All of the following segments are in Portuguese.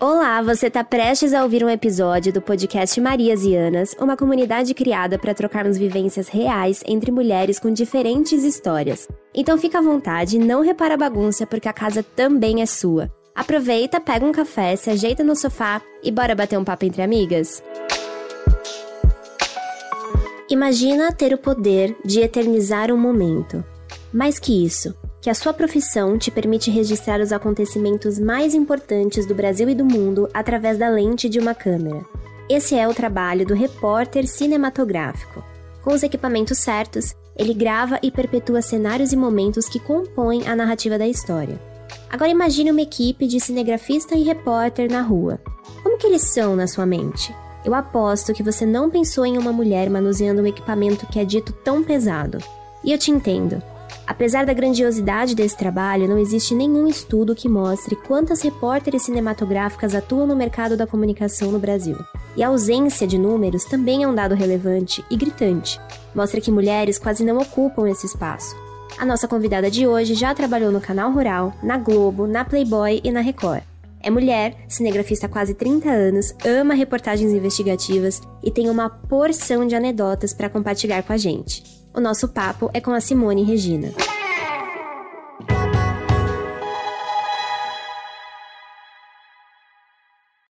Olá, você está prestes a ouvir um episódio do podcast Marias e Anas, uma comunidade criada para trocarmos vivências reais entre mulheres com diferentes histórias. Então fica à vontade, não repara a bagunça, porque a casa também é sua. Aproveita, pega um café, se ajeita no sofá e bora bater um papo entre amigas? Imagina ter o poder de eternizar um momento. Mais que isso, que a sua profissão te permite registrar os acontecimentos mais importantes do Brasil e do mundo através da lente de uma câmera. Esse é o trabalho do repórter cinematográfico. Com os equipamentos certos, ele grava e perpetua cenários e momentos que compõem a narrativa da história. Agora imagine uma equipe de cinegrafista e repórter na rua. Como que eles são na sua mente? Eu aposto que você não pensou em uma mulher manuseando um equipamento que é dito tão pesado. E eu te entendo. Apesar da grandiosidade desse trabalho, não existe nenhum estudo que mostre quantas repórteres cinematográficas atuam no mercado da comunicação no Brasil. E a ausência de números também é um dado relevante e gritante. Mostra que mulheres quase não ocupam esse espaço. A nossa convidada de hoje já trabalhou no Canal Rural, na Globo, na Playboy e na Record. É mulher, cinegrafista há quase 30 anos, ama reportagens investigativas e tem uma porção de anedotas para compartilhar com a gente. O nosso papo é com a Simone Regina.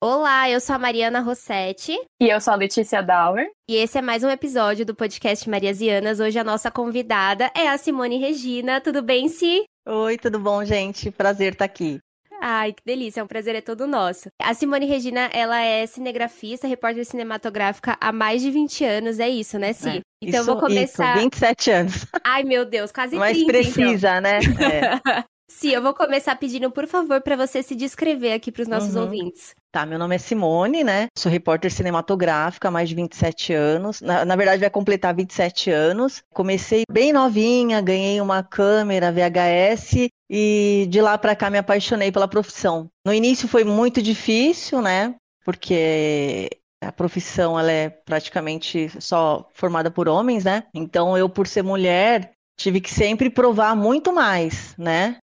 Olá, eu sou a Mariana Rossetti. E eu sou a Letícia Dauer. E esse é mais um episódio do podcast Mariasianas. Hoje a nossa convidada é a Simone Regina. Tudo bem, Si? Oi, tudo bom, gente? Prazer estar aqui. Ai, que delícia, é um prazer é todo nosso. A Simone Regina, ela é cinegrafista, repórter cinematográfica há mais de 20 anos, é isso, né, Si? É, então isso, vou começar. Isso, 27 anos. Ai, meu Deus, quase Mais 30. Mais precisa, então. né? É. Sim, eu vou começar pedindo, por favor, para você se descrever aqui para os nossos uhum. ouvintes. Tá, meu nome é Simone, né? Sou repórter cinematográfica há mais de 27 anos. Na, na, verdade, vai completar 27 anos. Comecei bem novinha, ganhei uma câmera VHS e de lá para cá me apaixonei pela profissão. No início foi muito difícil, né? Porque a profissão ela é praticamente só formada por homens, né? Então eu, por ser mulher, tive que sempre provar muito mais, né?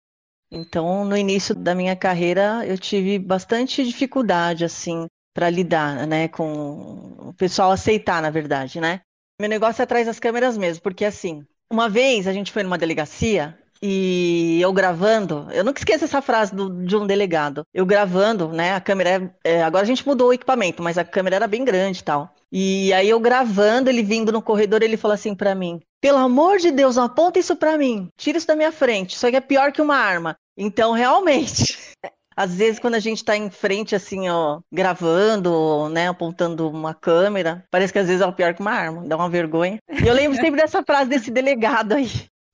Então, no início da minha carreira, eu tive bastante dificuldade, assim, para lidar, né, com o pessoal aceitar, na verdade, né? Meu negócio é atrás das câmeras mesmo, porque assim, uma vez a gente foi numa delegacia e eu gravando, eu nunca esqueço essa frase do, de um delegado. Eu gravando, né? A câmera, é, agora a gente mudou o equipamento, mas a câmera era bem grande e tal. E aí eu gravando, ele vindo no corredor, ele falou assim para mim: "Pelo amor de Deus, não aponta isso para mim. Tira isso da minha frente. Isso aqui é pior que uma arma". Então, realmente, às vezes quando a gente está em frente assim, ó, gravando, né, apontando uma câmera, parece que às vezes é o pior que uma arma, dá uma vergonha. E eu lembro sempre dessa frase desse delegado aí,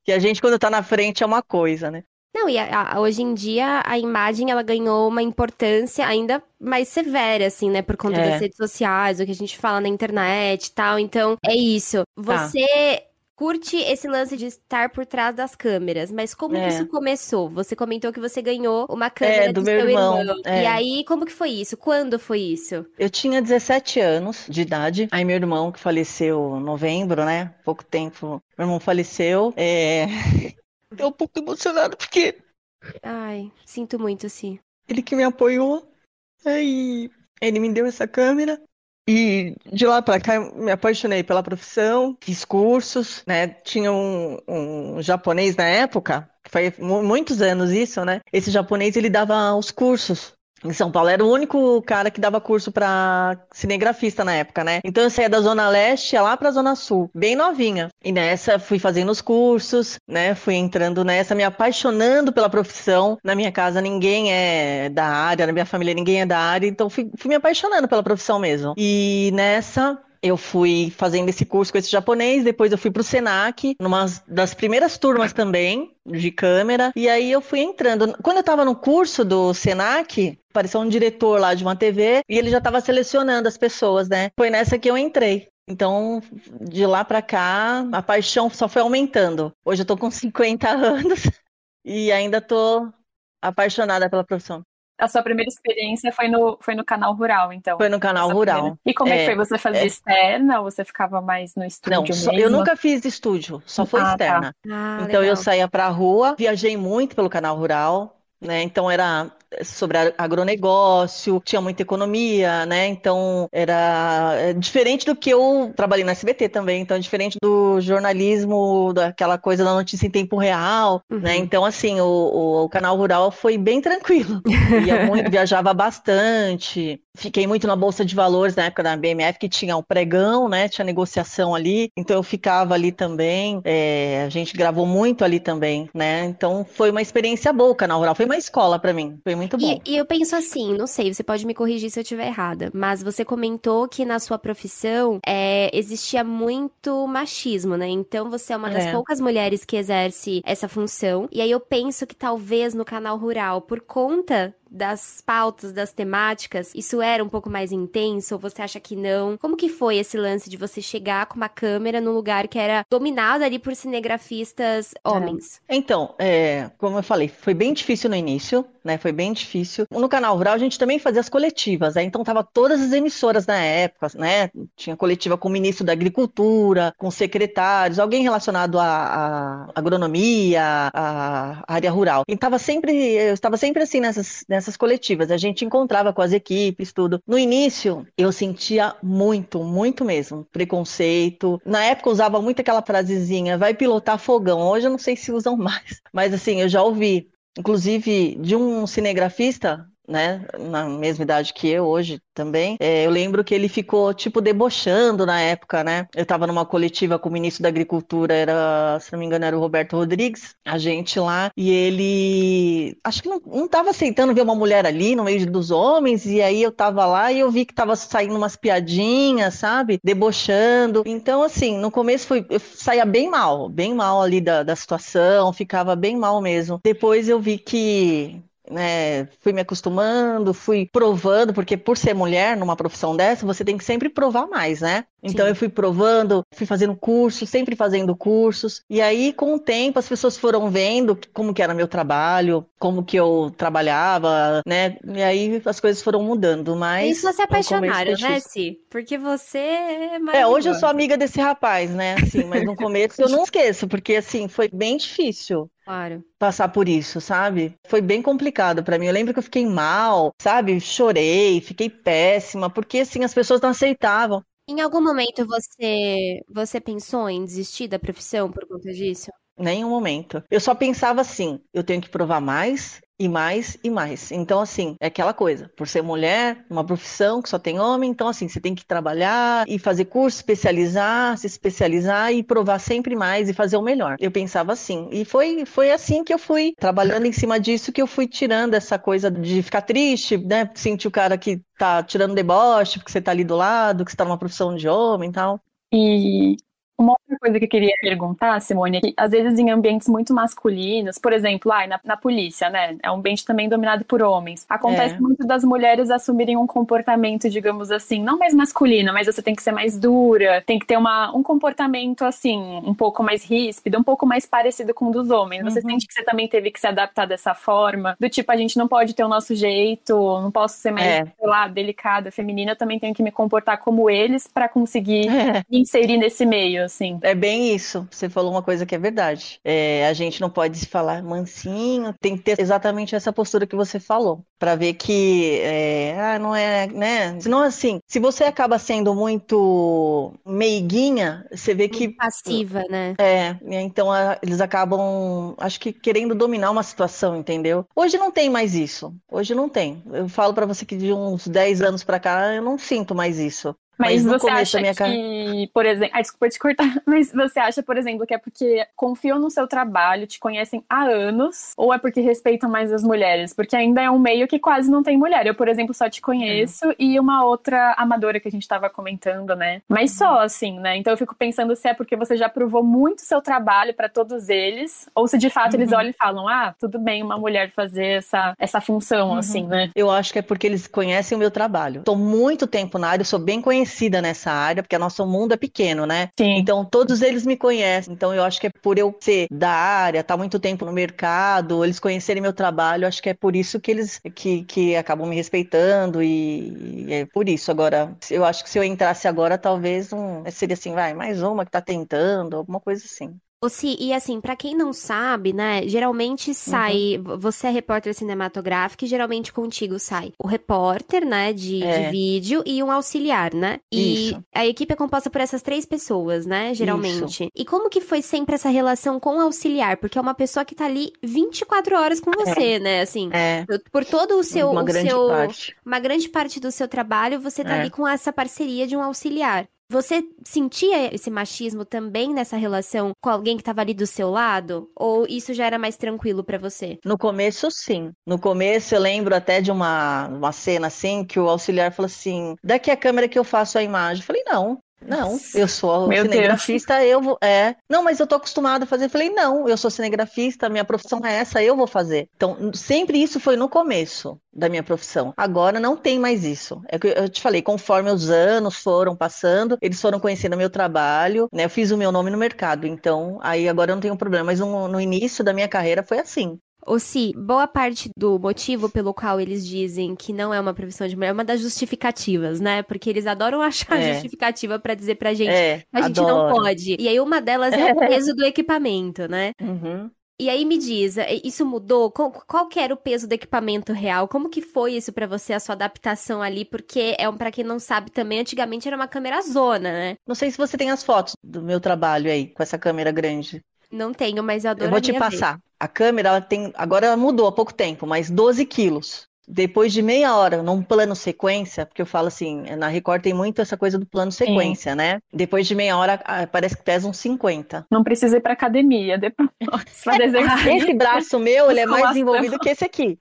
que a gente quando está na frente é uma coisa, né? Não, e a, a, hoje em dia a imagem ela ganhou uma importância ainda mais severa, assim, né? Por conta é. das redes sociais, o que a gente fala na internet e tal. Então, é isso. Tá. Você tá. Curte esse lance de estar por trás das câmeras, mas como é. que isso começou? Você comentou que você ganhou uma câmera é, do, do meu seu irmão. irmão. É. E aí, como que foi isso? Quando foi isso? Eu tinha 17 anos de idade. Aí meu irmão, que faleceu em novembro, né? Pouco tempo. Meu irmão faleceu. É... Tô um pouco emocionado porque. Ai, sinto muito, sim. Ele que me apoiou. Aí ele me deu essa câmera. E de lá para cá me apaixonei pela profissão, fiz cursos, né? Tinha um, um japonês na época, foi muitos anos isso, né? Esse japonês ele dava os cursos em São Paulo. Era o único cara que dava curso para cinegrafista na época, né? Então eu saía da Zona Leste, ia lá pra Zona Sul, bem novinha. E nessa fui fazendo os cursos, né? Fui entrando nessa, me apaixonando pela profissão. Na minha casa ninguém é da área, na minha família ninguém é da área, então fui, fui me apaixonando pela profissão mesmo. E nessa eu fui fazendo esse curso com esse japonês, depois eu fui para o Senac, numa das primeiras turmas também de câmera, e aí eu fui entrando. Quando eu estava no curso do Senac, apareceu um diretor lá de uma TV e ele já estava selecionando as pessoas, né? Foi nessa que eu entrei. Então, de lá para cá, a paixão só foi aumentando. Hoje eu tô com 50 anos e ainda tô apaixonada pela profissão. A sua primeira experiência foi no, foi no canal rural, então? Foi no canal rural. Primeira... E como é, que foi? Você fazia é... externa ou você ficava mais no estúdio Não, só, eu nunca fiz estúdio, só foi ah, tá. externa. Tá. Ah, então legal. eu saía pra rua, viajei muito pelo canal rural, né? Então era sobre agronegócio, tinha muita economia, né? Então era é, diferente do que eu trabalhei na SBT também, então é diferente do jornalismo, daquela coisa da notícia em tempo real, né? uhum. né? Então assim, o, o, canal rural foi bem tranquilo. Muito, viajava bastante. Fiquei muito na bolsa de valores na época da BMF que tinha o um pregão, né? Tinha negociação ali, então eu ficava ali também. É, a gente gravou muito ali também, né? Então foi uma experiência boa canal rural, foi uma escola para mim, foi muito bom. E, e, eu penso assim, não sei, você pode me corrigir se eu estiver errada, mas você comentou que na sua profissão é, existia muito machismo, né? Então você é uma das é. poucas mulheres que exerce essa função. E aí eu penso que talvez no canal rural, por conta das pautas, das temáticas, isso era um pouco mais intenso ou você acha que não? Como que foi esse lance de você chegar com uma câmera num lugar que era dominado ali por cinegrafistas homens? É. Então, é, como eu falei, foi bem difícil no início, né? Foi bem difícil. No canal Rural a gente também fazia as coletivas, né? Então tava todas as emissoras na época, né? Tinha coletiva com o ministro da Agricultura, com secretários, alguém relacionado à, à agronomia, à área rural. E tava sempre, eu estava sempre assim nessas, nessas nessas coletivas. A gente encontrava com as equipes, tudo. No início, eu sentia muito, muito mesmo, preconceito. Na época, usava muito aquela frasezinha, vai pilotar fogão. Hoje eu não sei se usam mais, mas assim, eu já ouvi. Inclusive, de um cinegrafista né, na mesma idade que eu hoje também. É, eu lembro que ele ficou, tipo, debochando na época, né? Eu estava numa coletiva com o ministro da Agricultura, era, se não me engano, era o Roberto Rodrigues, a gente lá, e ele, acho que não, não tava aceitando ver uma mulher ali no meio dos homens, e aí eu tava lá e eu vi que tava saindo umas piadinhas, sabe? Debochando. Então, assim, no começo foi, eu saía bem mal, bem mal ali da, da situação, ficava bem mal mesmo. Depois eu vi que né, fui me acostumando, fui provando, porque por ser mulher numa profissão dessa, você tem que sempre provar mais, né? Então Sim. eu fui provando, fui fazendo cursos, sempre fazendo cursos. E aí, com o tempo, as pessoas foram vendo como que era meu trabalho, como que eu trabalhava, né? E aí as coisas foram mudando, mas... Isso se apaixonaram, né, Si? Porque você é É, hoje eu sou amiga desse rapaz, né? Assim, mas no começo eu não esqueço, porque assim, foi bem difícil. Claro. Passar por isso, sabe? Foi bem complicado para mim. Eu lembro que eu fiquei mal, sabe? Chorei, fiquei péssima, porque assim as pessoas não aceitavam. Em algum momento você você pensou em desistir da profissão por conta disso? Nenhum momento. Eu só pensava assim: eu tenho que provar mais, e mais e mais. Então, assim, é aquela coisa, por ser mulher, uma profissão que só tem homem, então, assim, você tem que trabalhar e fazer curso, especializar, se especializar e provar sempre mais e fazer o melhor. Eu pensava assim. E foi, foi assim que eu fui trabalhando em cima disso que eu fui tirando essa coisa de ficar triste, né? Sentir o cara que tá tirando deboche porque você tá ali do lado, que você tá numa profissão de homem e tal. E uma outra coisa que eu queria perguntar, Simone, é que às vezes em ambientes muito masculinos, por exemplo, ai, na, na polícia, né? É um ambiente também dominado por homens. Acontece é. muito das mulheres assumirem um comportamento, digamos assim, não mais masculino, mas você tem que ser mais dura, tem que ter uma, um comportamento assim, um pouco mais ríspido, um pouco mais parecido com o dos homens. Você uhum. sente que você também teve que se adaptar dessa forma? Do tipo, a gente não pode ter o nosso jeito, não posso ser mais, é. sei lá, delicada, feminina, eu também tenho que me comportar como eles para conseguir é. me inserir nesse meio assim. É bem isso. Você falou uma coisa que é verdade. É, a gente não pode se falar mansinho, tem que ter exatamente essa postura que você falou, para ver que é, ah, não é, né? Senão assim, se você acaba sendo muito meiguinha, você vê que passiva, né? É, então a, eles acabam, acho que querendo dominar uma situação, entendeu? Hoje não tem mais isso. Hoje não tem. Eu falo para você que de uns 10 anos para cá eu não sinto mais isso. Mas, mas você acha que, cara... por exemplo, ah, desculpa te cortar, mas você acha, por exemplo, que é porque confiam no seu trabalho, te conhecem há anos, ou é porque respeitam mais as mulheres? Porque ainda é um meio que quase não tem mulher. Eu, por exemplo, só te conheço é. e uma outra amadora que a gente estava comentando, né? Mas uhum. só assim, né? Então eu fico pensando se é porque você já provou muito seu trabalho para todos eles, ou se de fato uhum. eles olham e falam: "Ah, tudo bem uma mulher fazer essa essa função uhum. assim, né?" Eu acho que é porque eles conhecem o meu trabalho. Tô muito tempo na área, sou bem conhecida conhecida nessa área, porque o nosso mundo é pequeno, né? Sim. Então todos eles me conhecem. Então eu acho que é por eu ser da área, estar tá muito tempo no mercado, eles conhecerem meu trabalho, acho que é por isso que eles que, que acabam me respeitando e, e é por isso. Agora, eu acho que se eu entrasse agora, talvez um, seria assim, vai, mais uma que tá tentando, alguma coisa assim. Ô, Si, e assim, para quem não sabe, né, geralmente sai, uhum. você é repórter cinematográfico e geralmente contigo sai o repórter, né, de, é. de vídeo e um auxiliar, né? E Isso. a equipe é composta por essas três pessoas, né, geralmente. Isso. E como que foi sempre essa relação com o auxiliar? Porque é uma pessoa que tá ali 24 horas com você, é. né, assim, é. por todo o seu... Uma o grande seu, parte. Uma grande parte do seu trabalho, você tá é. ali com essa parceria de um auxiliar. Você sentia esse machismo também nessa relação com alguém que estava ali do seu lado? Ou isso já era mais tranquilo para você? No começo, sim. No começo, eu lembro até de uma, uma cena assim que o auxiliar falou assim: daqui a câmera que eu faço a imagem. Eu falei: não, não, eu sou Meu cinegrafista, Deus. eu vou. É. Não, mas eu tô acostumada a fazer. Eu falei, não, eu sou cinegrafista, minha profissão é essa, eu vou fazer. Então, sempre isso foi no começo da minha profissão. Agora não tem mais isso. É que eu te falei, conforme os anos foram passando, eles foram conhecendo meu trabalho, né? Eu fiz o meu nome no mercado, então aí agora eu não tenho problema. Mas no, no início da minha carreira foi assim. Ou se boa parte do motivo pelo qual eles dizem que não é uma profissão de mulher é uma das justificativas, né? Porque eles adoram achar é. justificativa para dizer pra gente é, que a gente não pode. E aí uma delas é o peso do equipamento, né? Uhum. E aí me diz, isso mudou? Qual, qual que era o peso do equipamento real? Como que foi isso para você, a sua adaptação ali? Porque é um para quem não sabe também, antigamente era uma câmera zona, né? Não sei se você tem as fotos do meu trabalho aí com essa câmera grande. Não tenho, mas eu adoro. Eu vou te passar. Ver. A câmera, ela tem. Agora ela mudou há pouco tempo, mas 12 quilos. Depois de meia hora, num plano sequência, porque eu falo assim, na Record tem muito essa coisa do plano sequência, Sim. né? Depois de meia hora, ah, parece que pesa uns 50. Não precisa ir pra academia depois. Esse braço meu, ele é mais desenvolvido que esse aqui.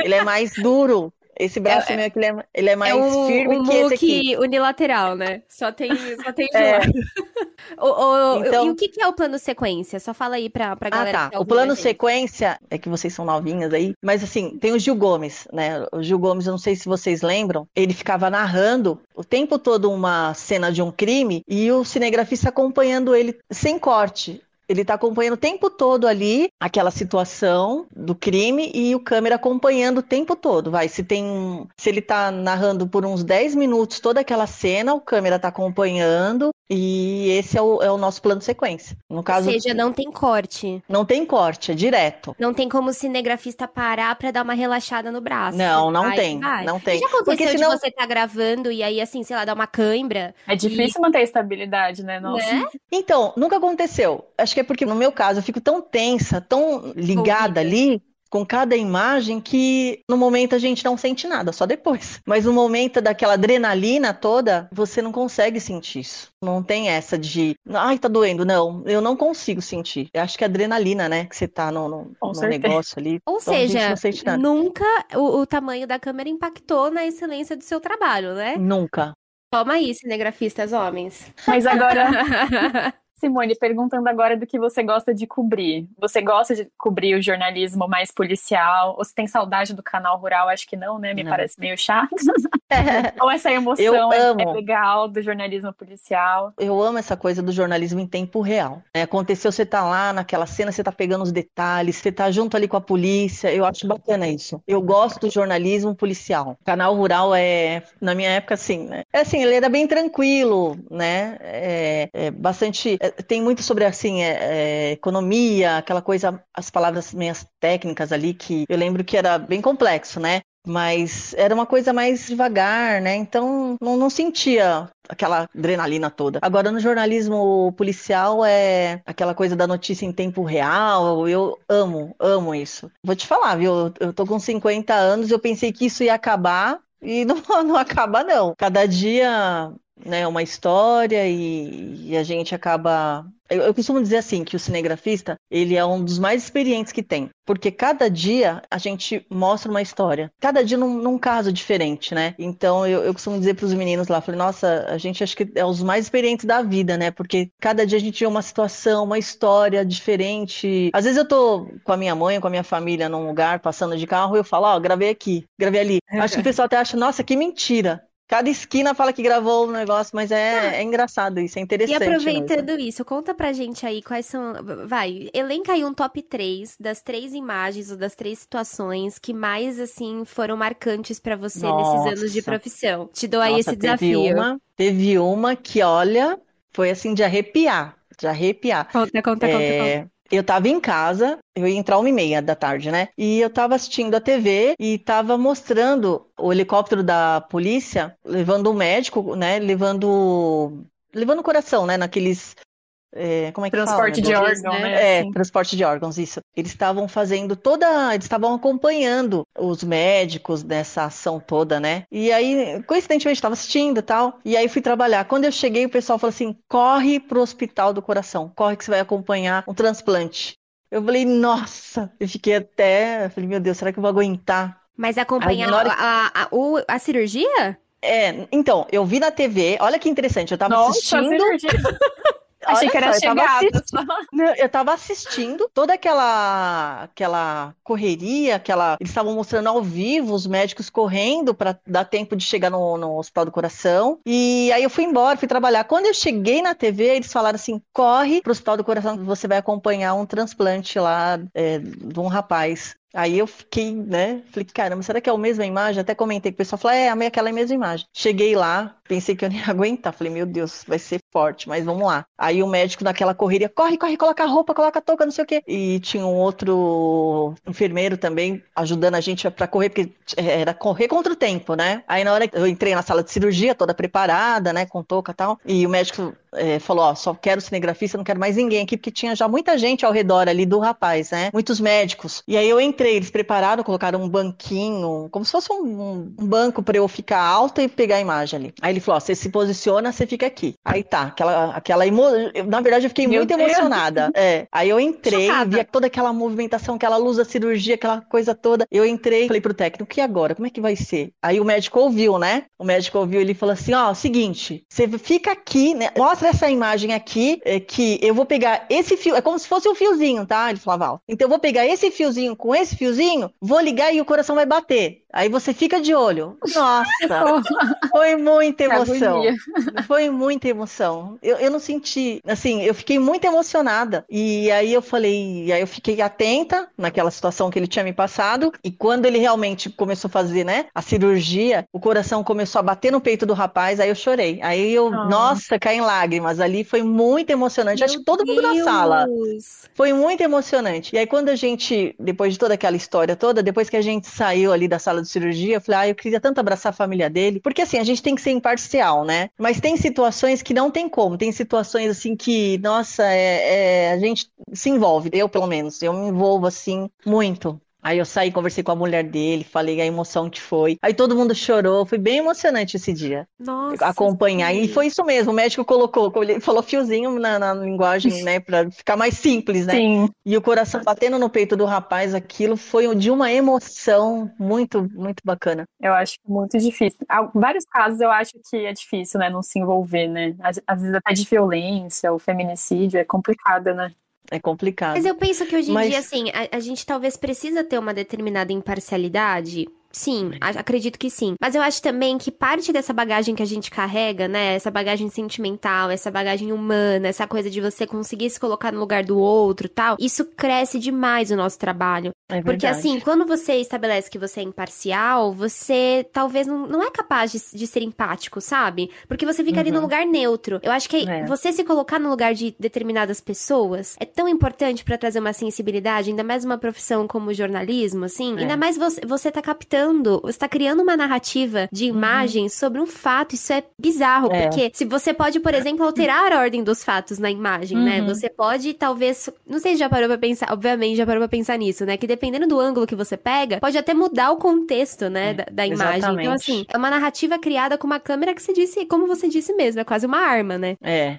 Ele é mais duro. Esse braço é, meu aqui, ele é, ele é mais é um, firme um que esse aqui. unilateral, né? Só tem, só tem é. o, o, então... E o que é o plano sequência? Só fala aí pra, pra galera. Ah, tá. o plano sequência, é que vocês são novinhas aí, mas assim, tem o Gil Gomes, né? O Gil Gomes, eu não sei se vocês lembram, ele ficava narrando o tempo todo uma cena de um crime e o cinegrafista acompanhando ele sem corte. Ele está acompanhando o tempo todo ali aquela situação do crime e o câmera acompanhando o tempo todo. Vai, se tem. Se ele está narrando por uns 10 minutos toda aquela cena, o câmera está acompanhando e esse é o, é o, nosso plano de sequência. No caso, Ou seja, não tem corte. Não tem corte, é direto. Não tem como o cinegrafista parar para dar uma relaxada no braço. Não, não vai, tem. Vai. Não tem. já aconteceu Porque senão... de você tá gravando e aí, assim, sei lá, dá uma cãibra. É difícil e... manter a estabilidade, né? Nossa. Né? Então, nunca aconteceu. Acho que é porque, no meu caso, eu fico tão tensa, tão ligada ali, com cada imagem que no momento a gente não sente nada, só depois. Mas no momento daquela adrenalina toda, você não consegue sentir isso. Não tem essa de, ai, tá doendo. Não, eu não consigo sentir. Eu acho que é adrenalina, né? Que você tá no, no, no negócio ali. Ou então seja, nunca o, o tamanho da câmera impactou na excelência do seu trabalho, né? Nunca. Toma aí, cinegrafistas homens. Mas agora. Simone, perguntando agora do que você gosta de cobrir. Você gosta de cobrir o jornalismo mais policial? Ou você tem saudade do canal rural? Acho que não, né? Me não. parece meio chato. Ou essa emoção é, é, legal do jornalismo policial? Eu amo essa coisa do jornalismo em tempo real. É, aconteceu, você tá lá naquela cena, você tá pegando os detalhes, você tá junto ali com a polícia. Eu acho bacana isso. Eu gosto do jornalismo policial. O canal rural é, na minha época, assim, né? É assim, ele era bem tranquilo, né? É, é bastante é, tem muito sobre assim é, é, economia, aquela coisa, as palavras meias técnicas ali que eu lembro que era bem complexo, né? Mas era uma coisa mais devagar, né? Então não, não sentia aquela adrenalina toda. Agora no jornalismo policial é aquela coisa da notícia em tempo real. Eu amo, amo isso. Vou te falar, viu? Eu tô com 50 anos, eu pensei que isso ia acabar e não, não acaba, não. Cada dia né, uma história e, e a gente acaba. Eu, eu, costumo dizer assim que o cinegrafista ele é um dos mais experientes que tem, porque cada dia a gente mostra uma história, cada dia num, num caso diferente, né? Então eu, eu costumo dizer para os meninos lá, falei, nossa, a gente acho que é os mais experientes da vida, né? Porque cada dia a gente vê uma situação, uma história diferente. Às vezes eu tô com a minha mãe, com a minha família num lugar, passando de carro, e eu falo, ó, oh, gravei aqui, gravei ali. Acho que o pessoal até acha, nossa, que mentira. Cada esquina fala que gravou um negócio, mas é, ah. é engraçado isso, é interessante. E aproveitando mesmo. isso, conta pra gente aí quais são. Vai, elenca aí um top 3 das três imagens ou das três situações que mais, assim, foram marcantes para você Nossa. nesses anos de profissão. Te dou aí Nossa, esse teve desafio. Uma, teve uma que, olha, foi assim de arrepiar de arrepiar. Conta, conta, é, conta, conta. Eu tava em casa, eu ia entrar uma e meia da tarde, né? E eu tava assistindo a TV e tava mostrando o helicóptero da polícia levando o médico, né? Levando levando o coração, né? Naqueles é, como é que transporte fala, de órgãos, né? É, assim. transporte de órgãos, isso. Eles estavam fazendo toda, eles estavam acompanhando os médicos nessa ação toda, né? E aí, coincidentemente, estava assistindo e tal. E aí fui trabalhar. Quando eu cheguei, o pessoal falou assim: corre pro hospital do coração, corre que você vai acompanhar um transplante. Eu falei, nossa, eu fiquei até, eu falei, meu Deus, será que eu vou aguentar? Mas acompanhar a, a, a, a, cirurgia? É, então, eu vi na TV, olha que interessante, eu tava Nossa, assistindo. Achei que era chegada. Eu estava assistindo toda aquela aquela correria, aquela eles estavam mostrando ao vivo os médicos correndo para dar tempo de chegar no, no, Hospital do Coração. E aí eu fui embora, fui trabalhar. Quando eu cheguei na TV, eles falaram assim: corre para o Hospital do Coração, você vai acompanhar um transplante lá é, de um rapaz. Aí eu fiquei, né? Falei, caramba, será que é a mesma imagem? Até comentei com o pessoal, falei, é, aquela mesma imagem. Cheguei lá, pensei que eu nem ia aguentar. Falei, meu Deus, vai ser forte, mas vamos lá. Aí o médico naquela correria, corre, corre, coloca a roupa, coloca a touca, não sei o quê. E tinha um outro enfermeiro também ajudando a gente para correr, porque era correr contra o tempo, né? Aí na hora eu entrei na sala de cirurgia, toda preparada, né, com touca e tal, e o médico é, falou, ó, só quero cinegrafista, não quero mais ninguém aqui, porque tinha já muita gente ao redor ali do rapaz, né? Muitos médicos. E aí eu entrei, eles prepararam, colocaram um banquinho, como se fosse um, um banco para eu ficar alta e pegar a imagem ali. Aí ele falou, ó, você se posiciona, você fica aqui. Aí tá, aquela, aquela emo... na verdade eu fiquei Meu muito Deus. emocionada. É. Aí eu entrei, Chocada. vi toda aquela movimentação, aquela luz da cirurgia, aquela coisa toda. Eu entrei, falei pro técnico, e agora? Como é que vai ser? Aí o médico ouviu, né? O médico ouviu, ele falou assim, ó, seguinte, você fica aqui, né? Mostra essa imagem aqui, é, que eu vou pegar esse fio, é como se fosse um fiozinho, tá? Ele falava, então eu vou pegar esse fiozinho com esse fiozinho, vou ligar e o coração vai bater. Aí você fica de olho. Nossa, foi muita emoção. Foi muita emoção. Eu, eu não senti, assim, eu fiquei muito emocionada. E aí eu falei, aí eu fiquei atenta naquela situação que ele tinha me passado. E quando ele realmente começou a fazer, né, a cirurgia, o coração começou a bater no peito do rapaz, aí eu chorei. Aí eu, oh. nossa, caí em lágrimas. Ali foi muito emocionante. Meu Acho que todo mundo Deus. na sala. Foi muito emocionante. E aí quando a gente, depois de toda aquela história toda, depois que a gente saiu ali da sala de cirurgia, eu falei, ah, eu queria tanto abraçar a família dele, porque assim, a gente tem que ser imparcial, né? Mas tem situações que não tem como, tem situações assim que, nossa, é, é, a gente se envolve, eu pelo menos, eu me envolvo assim muito. Aí eu saí, conversei com a mulher dele, falei a emoção que foi. Aí todo mundo chorou, foi bem emocionante esse dia. Nossa. Acompanhar. Sim. E foi isso mesmo, o médico colocou, ele falou fiozinho na, na linguagem, né, pra ficar mais simples, né? Sim. E o coração batendo no peito do rapaz, aquilo foi de uma emoção muito, muito bacana. Eu acho muito difícil. Há vários casos eu acho que é difícil, né, não se envolver, né? Às vezes até de violência, o feminicídio é complicado, né? É complicado. Mas eu penso que hoje em Mas... dia, assim, a, a, gente talvez precisa ter uma determinada imparcialidade Sim, acredito que sim. Mas eu acho também que parte dessa bagagem que a gente carrega, né? Essa bagagem sentimental, essa bagagem humana, essa coisa de você conseguir se colocar no lugar do outro tal, isso cresce demais o nosso trabalho. É Porque assim, quando você estabelece que você é imparcial, você talvez não, não é capaz de, de ser empático, sabe? Porque você fica uhum. ali no uhum. lugar neutro. Eu acho que é. você se colocar no lugar de determinadas pessoas é tão importante para trazer uma sensibilidade, ainda mais uma profissão como o jornalismo, assim. É. Ainda mais você, você tá captando criando, você tá criando uma narrativa de imagem uhum. sobre um fato. Isso é bizarro, é. porque se você pode, por exemplo, alterar a ordem dos fatos na imagem, né? uhum. né? Você pode, talvez, não sei se já parou pra pensar, obviamente já parou pra pensar nisso, né? Que dependendo do ângulo que você pega, pode até mudar o contexto, né, é, da, da imagem. Então. Então, assim, é uma narrativa criada com uma câmera que você disse, como você disse mesmo, é quase uma arma, né? É,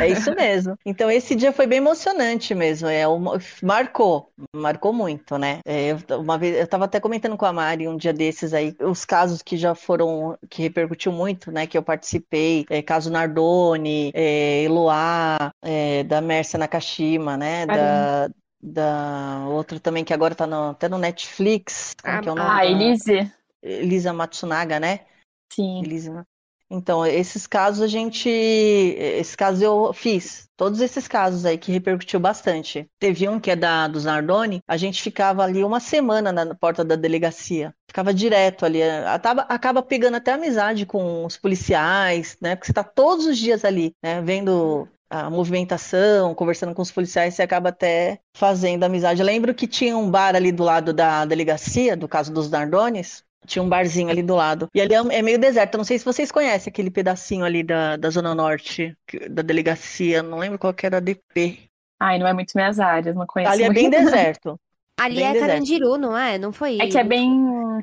é isso mesmo. Então esse dia foi bem emocionante mesmo. É, uma, marcou, marcou muito, né? É, eu, uma vez eu estava até comentando com a Mari um dia desses aí os casos que já foram que repercutiu muito, né? Que eu participei, é, caso Nardoni, é, Eloá, é, da Mércia Nakashima, né? Da, da outra também que agora está no, até no Netflix. Ah, é o nome? Ah, Elise. Elisa Matsunaga, né? Sim. Elisa, então, esses casos a gente. Esses casos eu fiz. Todos esses casos aí que repercutiu bastante. Teve um que é da dos Nardoni, a gente ficava ali uma semana na porta da delegacia. Ficava direto ali. Acaba, acaba pegando até amizade com os policiais, né? Porque você tá todos os dias ali, né? Vendo a movimentação, conversando com os policiais, você acaba até fazendo amizade. Eu lembro que tinha um bar ali do lado da delegacia, do caso dos Nardones, tinha um barzinho ali do lado. E ali é, é meio deserto. Eu não sei se vocês conhecem aquele pedacinho ali da, da Zona Norte, da delegacia. Não lembro qual que era a DP. Ai, não é muito minhas áreas, não conheço. Ali é bem deserto. Ali Bem é deserto. Carandiru, não é? Não foi? É que é bem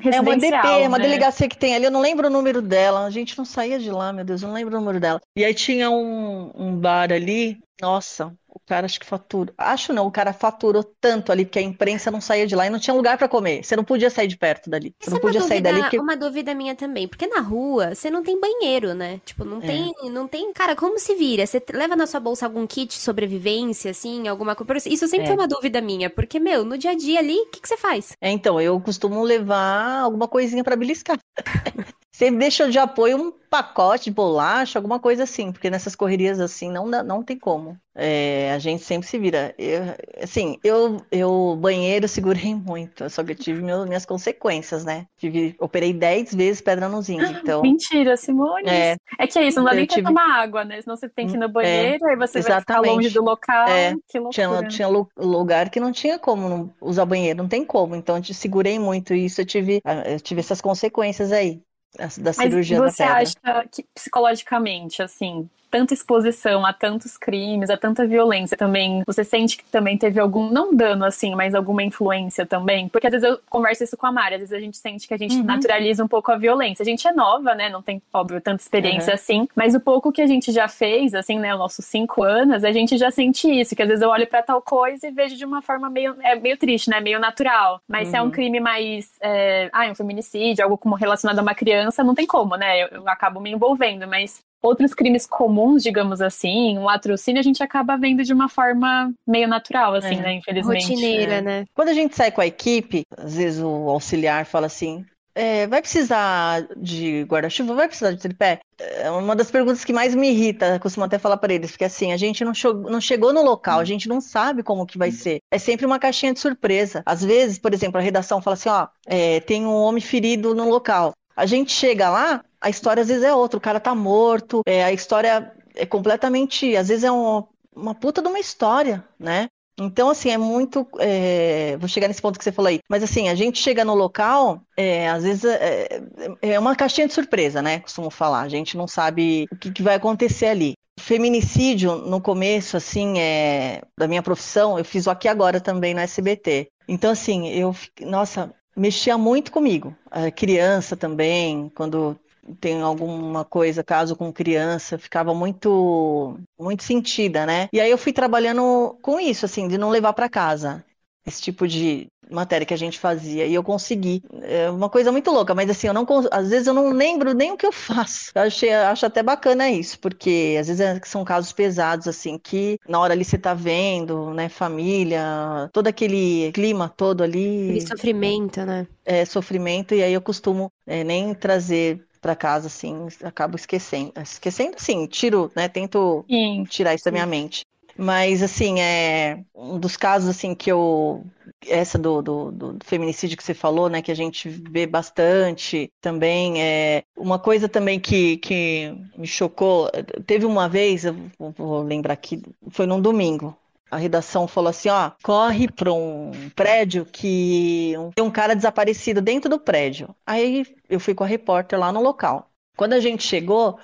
É uma DP, é uma né? delegacia que tem ali. Eu não lembro o número dela. A gente não saía de lá, meu Deus, eu não lembro o número dela. E aí tinha um, um bar ali. Nossa, o cara acho que faturou. Acho não, o cara faturou tanto ali porque a imprensa não saía de lá e não tinha lugar pra comer. Você não podia sair de perto dali. Você Essa não é uma podia sair dúvida, dali porque uma dúvida minha também, porque na rua você não tem banheiro, né? Tipo, não É. tem, não tem, cara, como se vira? Você leva na sua bolsa algum kit de sobrevivência, assim, alguma coisa? Isso sempre É. foi uma dúvida minha, porque meu, no dia a dia ali, o que que você faz? É, então, eu costumo levar alguma coisinha pra beliscar. Sempre deixo de apoio um pacote de bolacha, alguma coisa assim, porque nessas correrias assim não, não tem como. É, a gente sempre se vira. Eu, assim, eu, eu banheiro segurei muito, só que eu tive meu- minhas consequências, né? Tive, operei 10 vezes pedra nos então. Mentira, Simone. É. É que é isso, não dá nem pra tive- tomar água, né? Senão você tem que ir no banheiro, aí você vai ficar exatamente. longe do local. É. Tinha, tinha lu- lugar que não tinha como usar banheiro, não tem como. Então eu te segurei muito e isso eu tive, ah, eu tive essas consequências aí, da Mas cirurgia da você acha que psicologicamente, assim, tanta exposição a tantos crimes, a tanta violência também, você sente que também teve algum, não dano assim, mas alguma influência também? Porque às vezes eu converso isso com a Mari, às vezes a gente sente que a gente Uhum. naturaliza um pouco a violência. A gente é nova, né? Não tem, óbvio, tanta experiência assim, mas o pouco que a gente já fez, assim, né, os nossos cinco anos, a gente já sente isso, que às vezes eu olho pra tal coisa e vejo de uma forma meio, é meio triste, né? Meio natural. Mas se é um Uhum. crime mais, é, ah, um feminicídio, algo como relacionado a uma criança, não tem como, né? Eu, eu acabo me envolvendo, mas outros crimes comuns, digamos assim, um latrocínio, a gente acaba vendo de uma forma meio natural, assim, É. né? Infelizmente. Rotineira, é. né? Quando a gente sai com a equipe, às vezes o auxiliar fala assim: "É, vai precisar de guarda-chuva? Vai precisar de tripé? É uma das perguntas que mais me irrita, costumo até falar para eles, porque assim, a gente não, não chegou no local, a gente não sabe como que vai ser. É sempre uma caixinha de surpresa. Às vezes, por exemplo, a redação fala assim: ó, é, tem um homem ferido no local. A gente chega lá, a história às vezes é outra, o cara tá morto, é, a história é completamente, às vezes é um- uma puta de uma história, né? Então, assim, é muito. é, Vou chegar nesse ponto que você falou aí. Mas, assim, a gente chega no local, é, às vezes é, é uma caixinha de surpresa, né? Costumo falar. A gente não sabe o que, que vai acontecer ali. Feminicídio, no começo, assim, é, da minha profissão, eu fiz o Aqui Agora também no SBT. Então, assim, eu. Nossa, mexia muito comigo. A criança também, quando tem alguma coisa, caso com criança, ficava muito muito sentida, né? E aí eu fui trabalhando com isso, assim, de não levar para casa esse tipo de matéria que a gente fazia e eu consegui. É uma coisa muito louca, mas assim, eu não às vezes eu não lembro nem o que eu faço. Eu achei, acho até bacana isso, porque às vezes é- são casos pesados assim que na hora ali você tá vendo, né, família, todo aquele clima todo ali Aquele sofrimento, né? é, sofrimento, e aí eu costumo é, nem trazer para casa, assim, acabo esquecendo. Esquecendo, sim, tiro, né? Tento Sim. tirar isso da minha mente. Mas, assim, é um dos casos, assim, que eu. Essa do, do, do feminicídio que você falou, né? Que a gente vê bastante também. É uma coisa também que, que me chocou. Teve uma vez, eu vou- lembrar aqui, foi num domingo. A redação falou assim, ó, corre para um prédio que tem um cara desaparecido dentro do prédio. Aí eu fui com a repórter lá no local. Quando a gente chegou,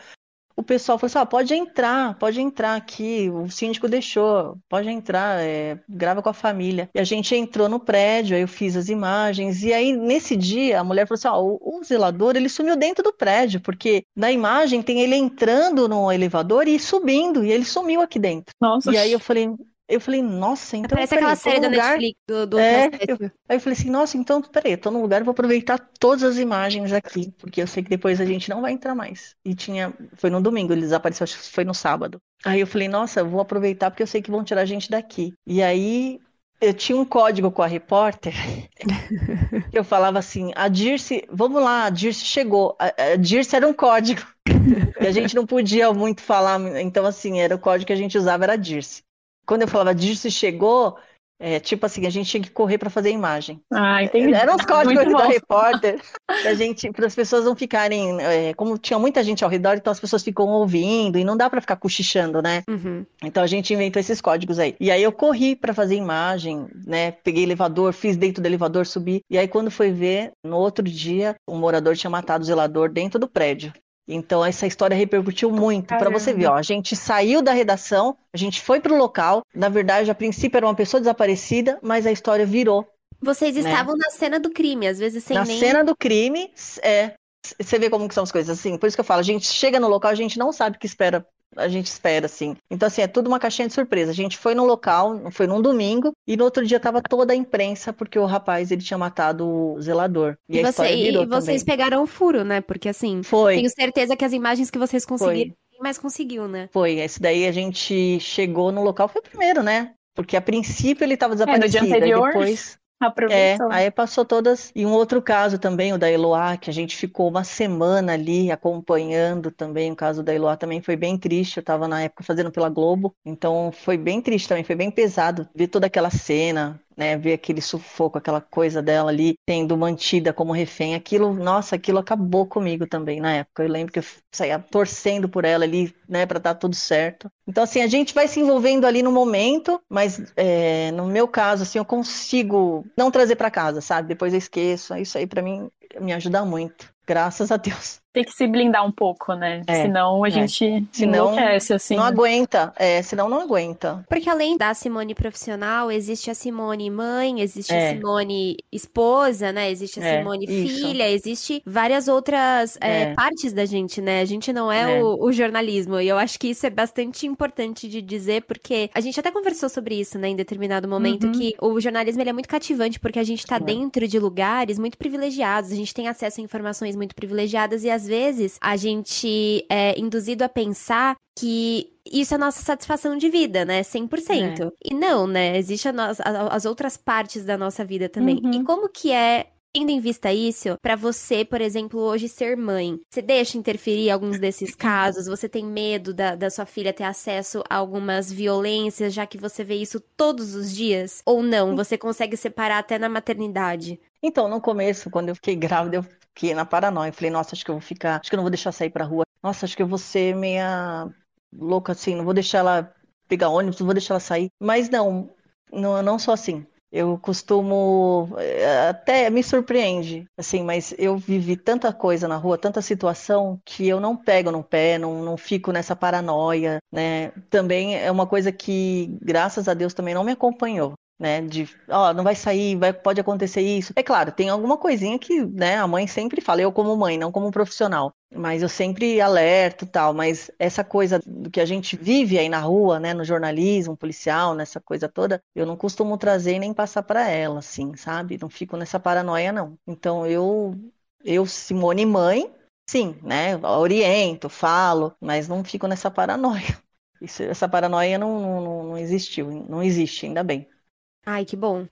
o pessoal falou assim, ó, pode entrar, pode entrar aqui, o síndico deixou, pode entrar, é, grava com a família. E a gente entrou no prédio, aí eu fiz as imagens, e aí nesse dia a mulher falou assim, ó, o, o zelador, ele sumiu dentro do prédio, porque na imagem tem ele entrando no elevador e subindo, e ele sumiu aqui dentro. Nossa. E aí eu falei, eu falei, nossa, então Parece aquela série da lugar... Netflix do, do É, Trastevere. Aí eu falei assim, nossa, então, peraí, eu tô num lugar, eu vou aproveitar todas as imagens aqui, porque eu sei que depois a gente não vai entrar mais. E tinha, foi no domingo, ele desapareceu, acho que foi no sábado. Aí eu falei, nossa, eu vou aproveitar porque eu sei que vão tirar a gente daqui. E aí eu tinha um código com a repórter, eu falava assim, a Dirce, vamos lá, a Dirce chegou. A, a Dirce era um código. E a gente não podia muito falar, então assim, era o código que a gente usava, era Dirce. Quando eu falava Dirce chegou, É, tipo assim, a gente tinha que correr para fazer imagem. Ah, entendi. Eram os códigos da repórter, a gente, para as pessoas não ficarem, é, como tinha muita gente ao redor, então as pessoas ficam ouvindo e não dá para ficar cochichando, né? Uhum. Então a gente inventou esses códigos aí. E aí eu corri para fazer imagem, né? Peguei elevador, fiz dentro do elevador, subi. E aí quando foi ver, no outro dia, um morador tinha matado o zelador dentro do prédio. Então essa história repercutiu muito para você ver, ó, a gente saiu da redação, a gente foi para o local, na verdade a princípio era uma pessoa desaparecida, mas a história virou. Vocês né? estavam na cena do crime, às vezes sem na nem... Na cena do crime, é, você vê como que são as coisas assim. Por isso que eu falo, a gente chega no local, a gente não sabe o que espera a gente espera, assim. Então, assim, é tudo uma caixinha de surpresa. A gente foi no local, foi num domingo, e no outro dia tava toda a imprensa, porque o rapaz, ele tinha matado o zelador. E, e a você, virou E vocês também. pegaram o furo, né? Porque, assim, foi. tenho certeza que as imagens que vocês conseguiram, foi. mas conseguiu, né? Foi, esse daí a gente chegou no local, foi o primeiro, né? Porque a princípio ele estava desaparecido, é, no dia anterior... depois... Aproveitou. É, aí passou todas. E um outro caso também, o da Eloá, que a gente ficou uma semana ali acompanhando também. O caso da Eloá também foi bem triste. Eu estava na época fazendo pela Globo, então foi bem triste também, foi bem pesado ver toda aquela cena, né, ver aquele sufoco, aquela coisa dela ali sendo mantida como refém, aquilo, nossa, aquilo acabou comigo também na época. Eu lembro que eu saía torcendo por ela ali, né, para dar tudo certo. Então, assim, a gente vai se envolvendo ali no momento, mas é, no meu caso, assim, eu consigo não trazer para casa, sabe? Depois eu esqueço. Isso aí para mim me ajuda muito. Graças a Deus tem que se blindar um pouco, né? É, senão a é. gente senão, enlouquece, assim. Não aguenta, é, senão não aguenta. Porque além da Simone profissional, existe a Simone mãe, existe é. a Simone esposa, né? Existe a é, Simone isso. filha, existe várias outras é, é. partes da gente, né? A gente não é, o, o, jornalismo. E eu acho que isso é bastante importante de dizer, porque a gente até conversou sobre isso, né, em determinado momento, uhum. que o jornalismo ele é muito cativante, porque a gente tá dentro de lugares muito privilegiados, a gente tem acesso a informações muito privilegiadas e às vezes a gente é induzido a pensar que isso é nossa satisfação de vida, né? 100%. É. E não, né? Existem as outras partes da nossa vida também. Uhum. E como que é Tendo em vista isso, para você, por exemplo, hoje ser mãe, você deixa interferir alguns desses casos? Você tem medo da, da sua filha ter acesso a algumas violências, já que você vê isso todos os dias? Ou não? Você consegue separar até na maternidade? Então, no começo, quando eu fiquei grávida, eu fiquei na paranoia. Falei, nossa, acho que eu vou ficar, acho que eu não vou deixar sair pra rua. Nossa, acho que eu vou ser meia louca assim, não vou deixar ela pegar ônibus, não vou deixar ela sair. Mas não, não, não sou assim. Eu costumo eh, até me surpreende, assim, mas eu vivi tanta coisa na rua, tanta situação que eu não pego no pé, não, não fico nessa paranoia, né? Também é uma coisa que, graças a Deus, também não me acompanhou né? De, ó, não vai sair, vai, pode acontecer isso. É claro, tem alguma coisinha que, né, a mãe sempre fala, eu como mãe, não como profissional. Mas eu sempre alerto tal, mas essa coisa do que a gente vive aí na rua, né, no jornalismo policial, nessa coisa toda, eu não costumo trazer nem passar para ela, assim, sabe? Não fico nessa paranoia, não. Então eu, eu, Simone mãe, sim, né, oriento, falo, mas não fico nessa paranoia. Isso, essa paranoia não, não, não existiu, não existe, ainda bem. Ai, que bom.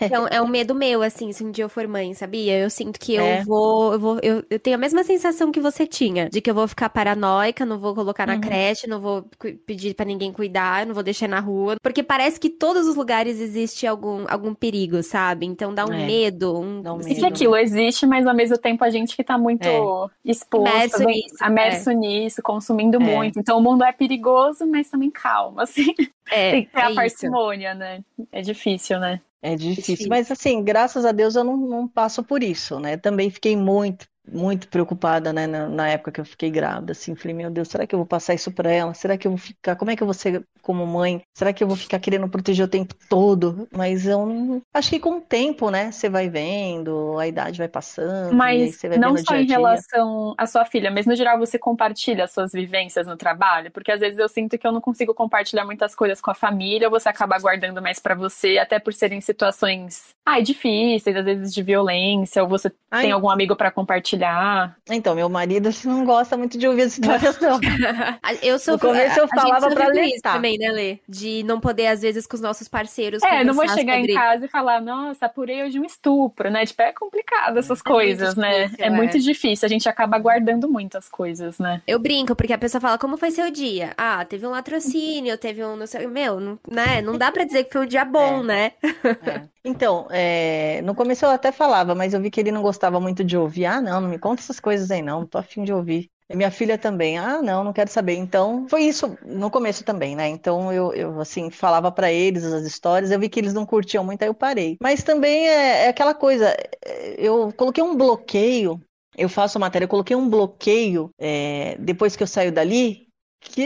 Então, é um medo meu, assim, se um dia eu for mãe, sabia? Eu sinto que eu é. vou, eu vou, eu, eu tenho a mesma sensação que você tinha, de que eu vou ficar paranoica, não vou colocar na uhum. creche, não vou pedir para ninguém cuidar, não vou deixar na rua, porque parece que todos os lugares existe algum, algum perigo, sabe? Então dá um é. medo, um, dá um medo. que aquilo existe, mas ao mesmo tempo a gente que tá muito é. exposto, imerso nisso, imerso é. nisso, consumindo é. muito. Então o mundo é perigoso, mas também calma, assim. É, Tem que ter a parcimônia, né? É difícil, né? É difícil, difícil, mas assim, graças a Deus eu não, não passo por isso, né? Também fiquei muito muito preocupada, né, na, na, época que eu fiquei grávida, assim, falei, meu Deus, será que eu vou passar isso para ela? Será que eu vou ficar, como é que eu vou ser como mãe? Será que eu vou ficar querendo proteger o tempo todo? Mas eu não... acho que com o tempo, né, você vai vendo, a idade vai passando, mas vai não só em relação à sua filha, mas no geral você compartilha as suas vivências no trabalho, porque às vezes eu sinto que eu não consigo compartilhar muitas coisas com a família, você acaba guardando mais para você, até por serem situações, ai, difíceis, às vezes de violência, ou você ai. tem algum amigo para compartilhar compartilhar. Então, meu marido não gosta muito de ouvir as histórias, não. eu sou No começo eu a- a falava gente pra alertar. também, né, Lê? De não poder, às vezes, com os nossos parceiros. É, não vou chegar sobre... em casa e falar, nossa, apurei hoje um estupro, né? Tipo, é complicado essas É coisas, né? difícil, é é. muito difícil, a gente acaba guardando muitas coisas, né? Eu brinco, porque a pessoa fala, como foi seu dia? Ah, teve um latrocínio, teve um, não sei, meu, não, né? Não dá pra dizer que foi um dia bom, É. né? Então, é, no começo eu até falava, mas eu vi que ele não gostava muito de ouvir. Ah, não, não me conta essas coisas aí, não, não tô afim de ouvir. E minha filha também, ah, não, não quero saber. Então, foi isso no começo também, né? Então, eu, eu assim, falava pra eles as histórias, eu vi que eles não curtiam muito, aí eu parei. Mas também é, é aquela coisa, é, eu coloquei um bloqueio, eu faço matéria, eu coloquei um bloqueio é, depois que eu saio dali, que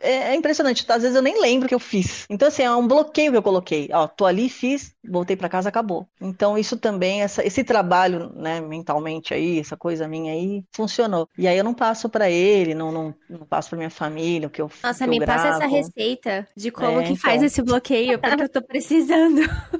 é, é impressionante. Às vezes eu nem lembro o que eu fiz. Então, assim, é um bloqueio que eu coloquei. Ó, tô ali, fiz, voltei pra casa, acabou. Então, isso também, essa- esse trabalho, né, mentalmente aí, essa coisa minha aí, funcionou. E aí eu não passo pra ele, não, não, não passo pra minha família, o que eu Nossa, que eu me passa essa gravo. receita de como É, que faz então. esse bloqueio, porque eu tô precisando.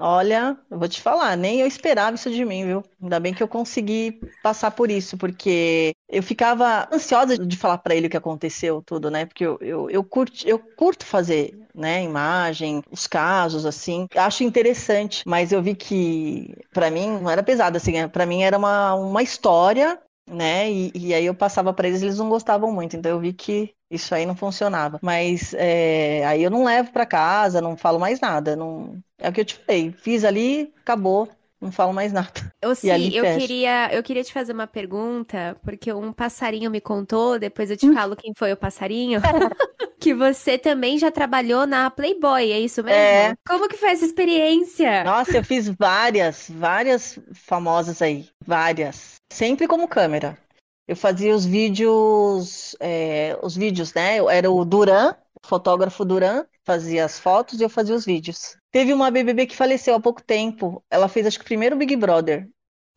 Olha, eu vou te falar, nem eu esperava isso de mim, viu? Ainda bem que eu consegui passar por isso, porque eu ficava ansiosa de falar pra ele o que aconteceu, tudo, né? Porque eu, eu, eu, curto, eu curto fazer, né, imagem, os casos, assim, acho interessante, mas eu vi que pra mim não era pesado, assim, é- pra mim era uma, uma história, né? E, e aí eu passava pra eles, eles não gostavam muito, então eu vi que isso aí não funcionava. Mas é, aí eu não levo pra casa, não falo mais nada, não. É o que eu te falei, fiz ali, acabou, não falo mais nada. Ô, E ali Si, eu fecha. queria, eu queria te fazer uma pergunta, porque um passarinho me contou, depois eu te falo quem foi o passarinho, que você também já trabalhou na Playboy, é isso mesmo? É. Como que foi essa experiência? Nossa, eu fiz várias, várias famosas aí, várias. Sempre como câmera. Eu fazia os vídeos, é, os vídeos, né? Eu era o Duran, o fotógrafo Duran, fazia as fotos e eu fazia os vídeos. Teve uma BBB que faleceu há pouco tempo. Ela fez, acho que o primeiro Big Brother.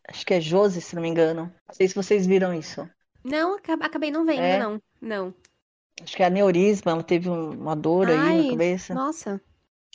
Acho que é Josi, se não me engano. Não sei se vocês viram isso. Não, acab- acabei não vendo, É. não. Não. Acho que é aneurisma, ela teve um- uma dor aí na cabeça. Nossa.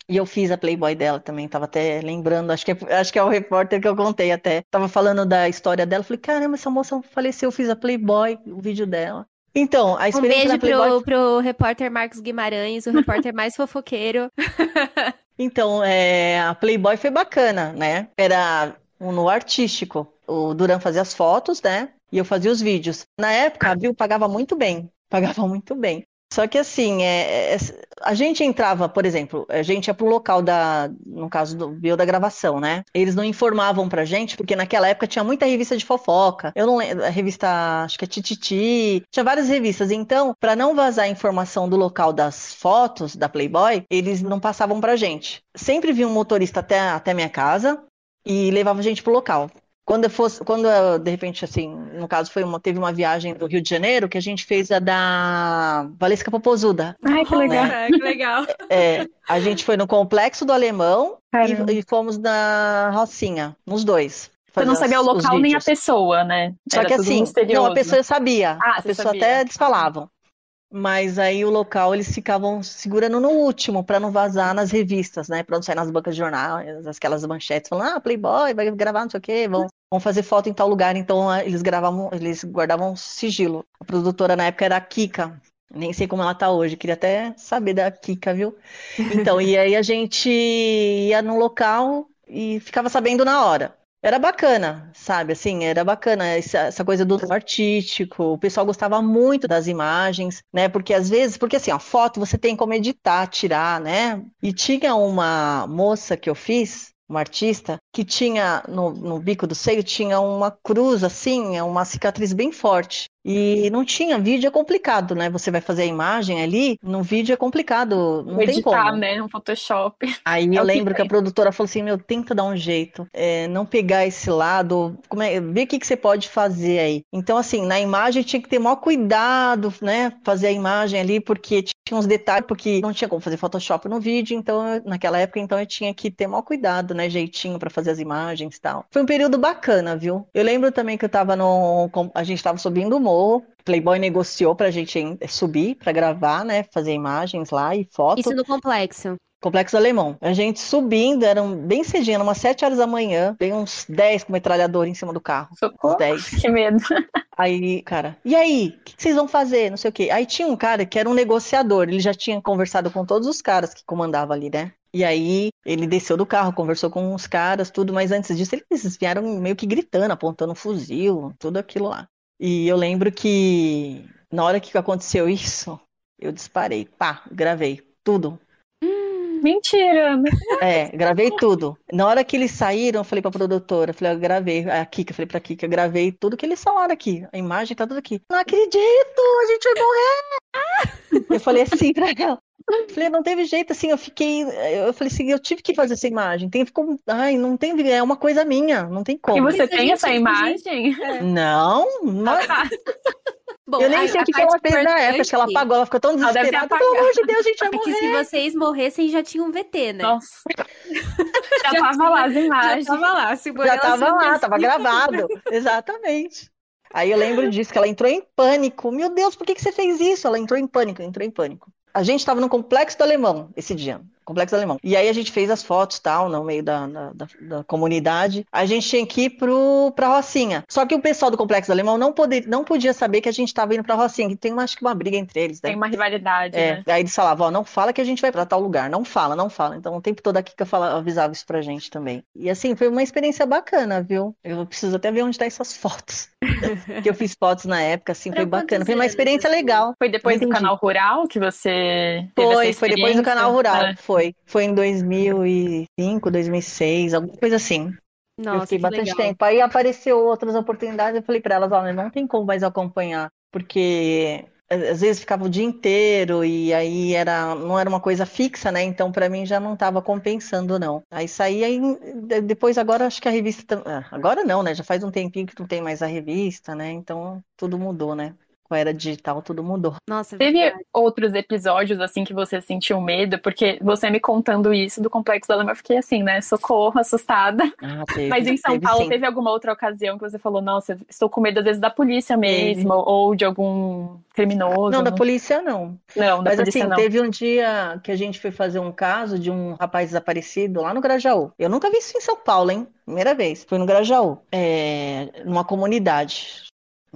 E eu fiz a Playboy dela também, tava até lembrando, acho que é, acho que é o repórter que eu contei até. Tava falando da história dela, falei, caramba, essa moça faleceu, eu fiz a Playboy, o vídeo dela. Então, a Um experiência beijo da Playboy. pro, pro repórter Marcos Guimarães, o repórter mais fofoqueiro. Então, é, a Playboy foi bacana, né? Era um no artístico. O Duran fazia as fotos, né? E eu fazia os vídeos. Na época, a Viu pagava muito bem. Pagava muito bem. Só que assim, é, é, a gente entrava, por exemplo, a gente ia pro local da, no caso do Bio da gravação, né? Eles não informavam pra gente, porque naquela época tinha muita revista de fofoca. Eu não lembro, a revista, acho que é Tititi, tinha várias revistas. Então, pra não vazar a informação do local das fotos da Playboy, eles não passavam pra gente. Sempre vinha um motorista até, até minha casa e levava a gente pro local. Quando eu fosse, quando eu, de repente, assim, no caso foi uma, teve uma viagem do Rio de Janeiro que a gente fez a da Valesca Popozuda. Ai, que legal. Nossa, que legal. É, a gente foi no Complexo do Alemão e, e fomos na Rocinha, nos dois. Você não sabia o local nem a pessoa, né? Só Era que assim, não, a pessoa sabia. Ah, a pessoa sabia. até eles falavam. Mas aí o local eles ficavam segurando no último para não vazar nas revistas, né? Para não sair nas bancas de jornal, aquelas manchetes falando, ah, Playboy vai gravar não sei o quê, vão, vão fazer foto em tal lugar. Então ah, eles gravavam, eles guardavam sigilo. A produtora na época era a Kika. Nem sei como ela tá hoje, queria até saber da Kika, viu? Então, e aí a gente ia no local e ficava sabendo na hora. Era bacana, sabe? Assim, era bacana essa, essa coisa do artístico. O pessoal gostava muito das imagens, né? Porque às vezes, porque assim, a foto você tem como editar, tirar, né? E tinha uma moça que eu fiz, uma artista, que tinha no, no bico do seio, tinha uma cruz assim, uma cicatriz bem forte. E não tinha vídeo, é complicado, né? Você vai fazer a imagem ali, no vídeo é complicado, não tem editar, como. né? Um Photoshop. Aí É eu o que lembro que a tem. produtora falou assim, meu, tenta dar um jeito, é, não pegar esse lado, como é, ver o que, que você pode fazer aí. Então, assim, na imagem tinha que ter maior cuidado, né, fazer a imagem ali, porque tinha uns detalhes, porque não tinha como fazer Photoshop no vídeo, então, naquela época, então eu tinha que ter maior cuidado, né, jeitinho pra fazer as imagens e tal. Foi um período bacana, viu? Eu lembro também que eu tava no, a gente tava subindo o morro, Playboy negociou pra gente subir, pra gravar, né, fazer imagens lá e foto. Isso no complexo. Complexo Alemão. A gente subindo, eram bem cedinho, eram umas 7 horas da manhã, tem uns 10 com metralhador em cima do carro. Socorro. Uns 10. Que medo. Aí, cara, e aí? O que que vocês vão fazer? Não sei o quê. Aí tinha um cara que era um negociador, ele já tinha conversado com todos os caras que comandavam ali, né? E aí ele desceu do carro, conversou com os caras, tudo, mas antes disso eles vieram meio que gritando, apontando um fuzil, tudo aquilo lá. E eu lembro que na hora que aconteceu isso, eu disparei, pá, gravei tudo. Mentira. É, gravei tudo. Na hora que eles saíram, eu falei pra produtora, eu falei, eu gravei, a Kika, eu falei pra Kika, eu gravei tudo que eles falaram aqui. A imagem tá tudo aqui. Não acredito, a gente vai morrer! Eu falei assim pra ela. Eu Falei, não teve jeito, assim, eu fiquei. Eu falei assim, eu tive que fazer essa imagem. Tem, ficou, ai, não tem, é uma coisa minha, não tem E como. você Mas a tem essa imagem? Não, não, Bom, eu nem a- sei o que, que ela fez na época, acho que ela apagou, ela ficou tão desesperada. Pelo amor de Deus, gente vai É que morrer. se vocês morressem, já tinha um VT, né? Nossa. Já tava lá as Já imagens. tava lá. Se Já tava lá, tava gravado. gravado. Exatamente. Aí eu lembro disso, que ela entrou em pânico. Meu Deus, por que, que você fez isso? Ela entrou em pânico, entrou em pânico. A gente estava no Complexo do Alemão esse dia. Complexo Alemão. E aí a gente fez as fotos tal, no meio da, da, da- da comunidade. A gente tinha que ir pro, pra Rocinha. Só que o pessoal do Complexo Alemão não, poder, não podia saber que a gente estava indo pra Rocinha. Que tem, uma- acho que uma briga entre eles, né? Tem uma rivalidade, É, né? aí eles falavam, ó, não fala que a gente vai pra tal lugar, não fala, não fala. Então o tempo todo aqui que eu fala, avisava isso pra gente também. E assim, foi uma experiência bacana, viu? Eu preciso até ver onde tá essas fotos. que eu fiz fotos na época, assim, Pra foi bacana. Foi uma experiência legal. Foi depois do canal Rural que você teve Foi, essa foi depois do canal rural, É. foi. Foi em 2005, 2006, alguma coisa assim. eu Nossa, fiquei que bastante legal. tempo. Aí apareceu outras oportunidades, eu falei pra elas, olha, não tem como mais acompanhar, porque às vezes ficava o dia inteiro e aí era, não era uma coisa fixa, né? Então pra mim já não estava compensando, não. Aí saí, aí de- depois agora acho que a revista, ah, agora não, né? Já faz um tempinho que não tem mais a revista, né? Então tudo mudou, né? Com a era digital, tudo mudou. Nossa, é Teve verdade. outros episódios assim que você sentiu medo? Porque você me contando isso do Complexo da Lama, eu fiquei assim, né? Socorro, assustada. Ah, teve, Mas em São teve Paulo sim. teve alguma outra ocasião que você falou, nossa, estou com medo às vezes da polícia Teve. mesmo, ou de algum criminoso? Não, da polícia não. Não, da Mas polícia assim, não. teve um dia que a gente foi fazer um caso de um rapaz desaparecido lá no Grajaú. Eu nunca vi isso em São Paulo, hein? Primeira vez. Foi no Grajaú, é, numa comunidade.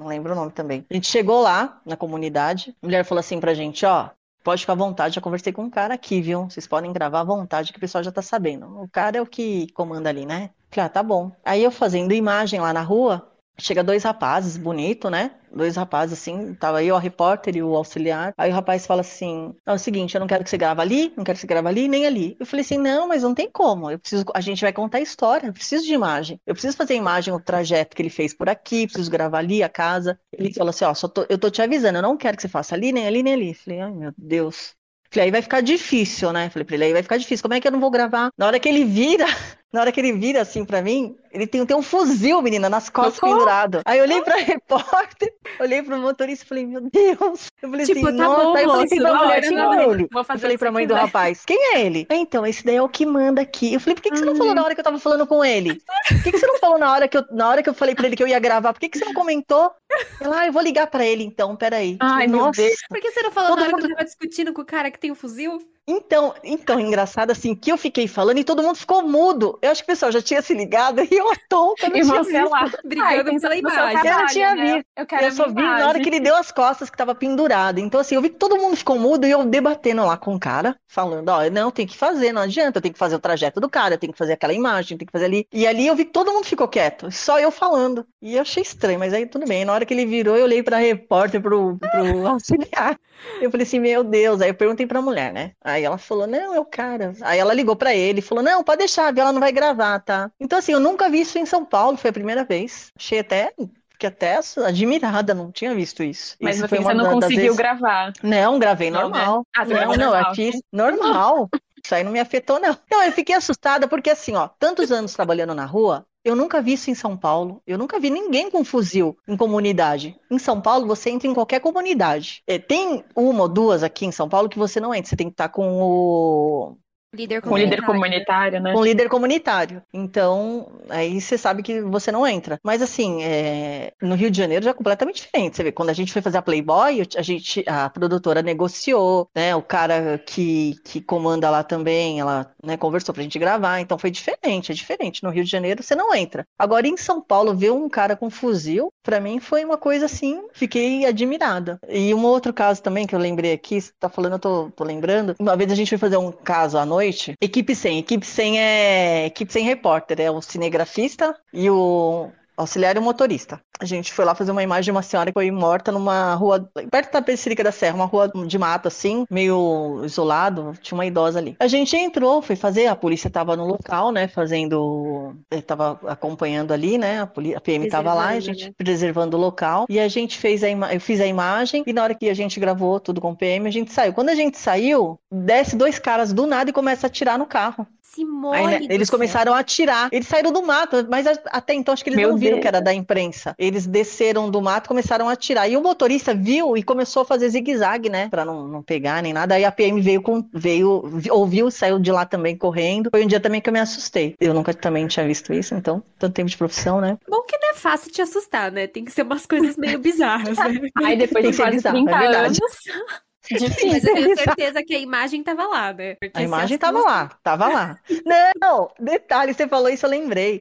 Não lembro o nome também. A gente chegou lá na comunidade, a mulher falou assim pra gente, ó, pode ficar à vontade, já conversei com um cara aqui, viu? Vocês podem gravar à vontade que o pessoal já tá sabendo. O cara é o que comanda ali, né? Falei, ah, tá bom. Aí eu fazendo imagem lá na rua, chega dois rapazes, bonito, né? Dois rapazes assim, tava aí ó, repórter e o auxiliar. Aí o rapaz fala assim: "Não, é o seguinte, eu não quero que você grave ali, não quero que você grave ali, nem ali". Eu falei assim: "Não, mas não tem como. Eu preciso, a gente vai contar a história, eu preciso de imagem. Eu preciso fazer imagem o trajeto que ele fez por aqui, preciso gravar ali a casa". Ele falou assim: "Ó, só tô- eu tô te avisando, eu não quero que você faça ali, nem ali, nem ali". Eu falei: "Ai, meu Deus". Falei, aí vai ficar difícil, né? Falei pra ele, aí vai ficar difícil. Como é que eu não vou gravar? Na hora que ele vira, na hora que ele vira assim pra mim, ele tem, tem um fuzil, menina, nas costas Socorro! pendurado. Aí eu olhei pra repórter, olhei pro motorista e falei, meu Deus. Eu falei Tipo, assim, tá nossa. bom, aí eu falei moço, pra mulher, quem é ele? Vou Eu fazer falei que pra mãe do quiser. rapaz, quem é ele? Então, esse daí é o que manda aqui. Eu falei, por que, que você não falou na hora que eu tava falando com ele? Por que, que você não falou na hora que eu, na hora que eu falei pra ele que eu ia gravar? Por que, que você não comentou? Ela, ah, eu vou ligar pra ele então, peraí. Ai, Falei, meu nossa. Deus. Por que você não falou Todo na hora que mundo- eu tava discutindo com o cara que tem o fuzil? Então, então, engraçado assim, que eu fiquei falando e todo mundo ficou mudo. Eu acho que o pessoal já tinha se ligado e eu tonta, não E tinha você visto. lá. Brigando Ai, pela imagem. Eu não tinha né? visto. Eu Eu só vi na hora que ele deu as costas que tava pendurado. Então, assim, eu vi que todo mundo ficou mudo e eu debatendo lá com o cara, falando, ó, não, tem que fazer, não adianta, eu tenho que fazer o trajeto do cara, eu tenho que fazer aquela imagem, tem que fazer ali. E ali eu vi que todo mundo ficou quieto, só eu falando. E eu achei estranho, mas aí tudo bem. Na hora que ele virou, eu olhei pra repórter, pro, pro auxiliar. Eu falei assim, meu Deus. Aí eu perguntei pra mulher, né? Aí ela falou, não, é o cara. Aí ela ligou pra ele e falou, não, pode deixar, ela não vai gravar, tá? Então, assim, eu nunca vi isso em São Paulo, foi a primeira vez. Achei até, fiquei até admirada, não tinha visto isso. Mas Isso você não conseguiu vezes- gravar. Não, gravei Não, né? normal. Ah, você Não, não, normal. fiz normal. Isso aí não me afetou, não. Não, eu fiquei assustada porque, assim, ó, tantos anos trabalhando na rua, eu nunca vi isso em São Paulo. Eu nunca vi ninguém com fuzil em comunidade. Em São Paulo, você entra em qualquer comunidade. É, tem uma ou duas aqui em São Paulo que você não entra. Você tem que estar com o. Líder com líder comunitário, né? Com líder comunitário. Então, aí você sabe que você não entra. Mas assim, é... no Rio de Janeiro já é completamente diferente. Você vê, quando a gente foi fazer a Playboy, a gente, a produtora negociou, né? O cara que, que comanda lá também, ela né, conversou pra gente gravar. Então foi diferente, é diferente. No Rio de Janeiro você não entra. Agora em São Paulo, ver um cara com fuzil, para mim foi uma coisa assim, fiquei admirada. E um outro caso também que eu lembrei aqui, você tá falando, eu tô, tô lembrando. Uma vez a gente foi fazer um caso à noite noite. Equipe 100. Equipe 100 é equipe 100 repórter. É o cinegrafista e o auxiliar e o motorista. A gente foi lá fazer uma imagem de uma senhora que foi morta numa rua, perto da Pecerica da Serra, uma rua de mato assim, meio isolado, tinha uma idosa ali. A gente entrou, foi fazer, a polícia tava no local, né, fazendo, eh, tava acompanhando ali, né, a, polícia, a PM tava lá, a gente né? preservando o local, e a gente fez a eu fiz a imagem, e na hora que a gente gravou tudo com o PM, a gente saiu. Quando a gente saiu, desce dois caras do nada e começa a atirar no carro. Simone. Aí, né, eles começaram a atirar. Eles saíram do mato, mas até então acho que eles Meu não viram Deus. que era da imprensa. Eles desceram do mato, começaram a atirar. E o motorista viu e começou a fazer zigue-zague, né? Pra não, não pegar nem nada. Aí a PM veio com. veio, ouviu, saiu de lá também correndo. Foi um dia também que eu me assustei. Eu nunca também tinha visto isso, então, tanto tempo de profissão, né? Bom que não é fácil te assustar, né? Tem que ser umas coisas meio bizarras, né? Aí depois de quase bizarro, 30 é anos. Difícil. Mas eu tenho certeza que a imagem tava lá, né? Porque a imagem tava lá, tava lá. Não, detalhe, você falou isso, eu lembrei.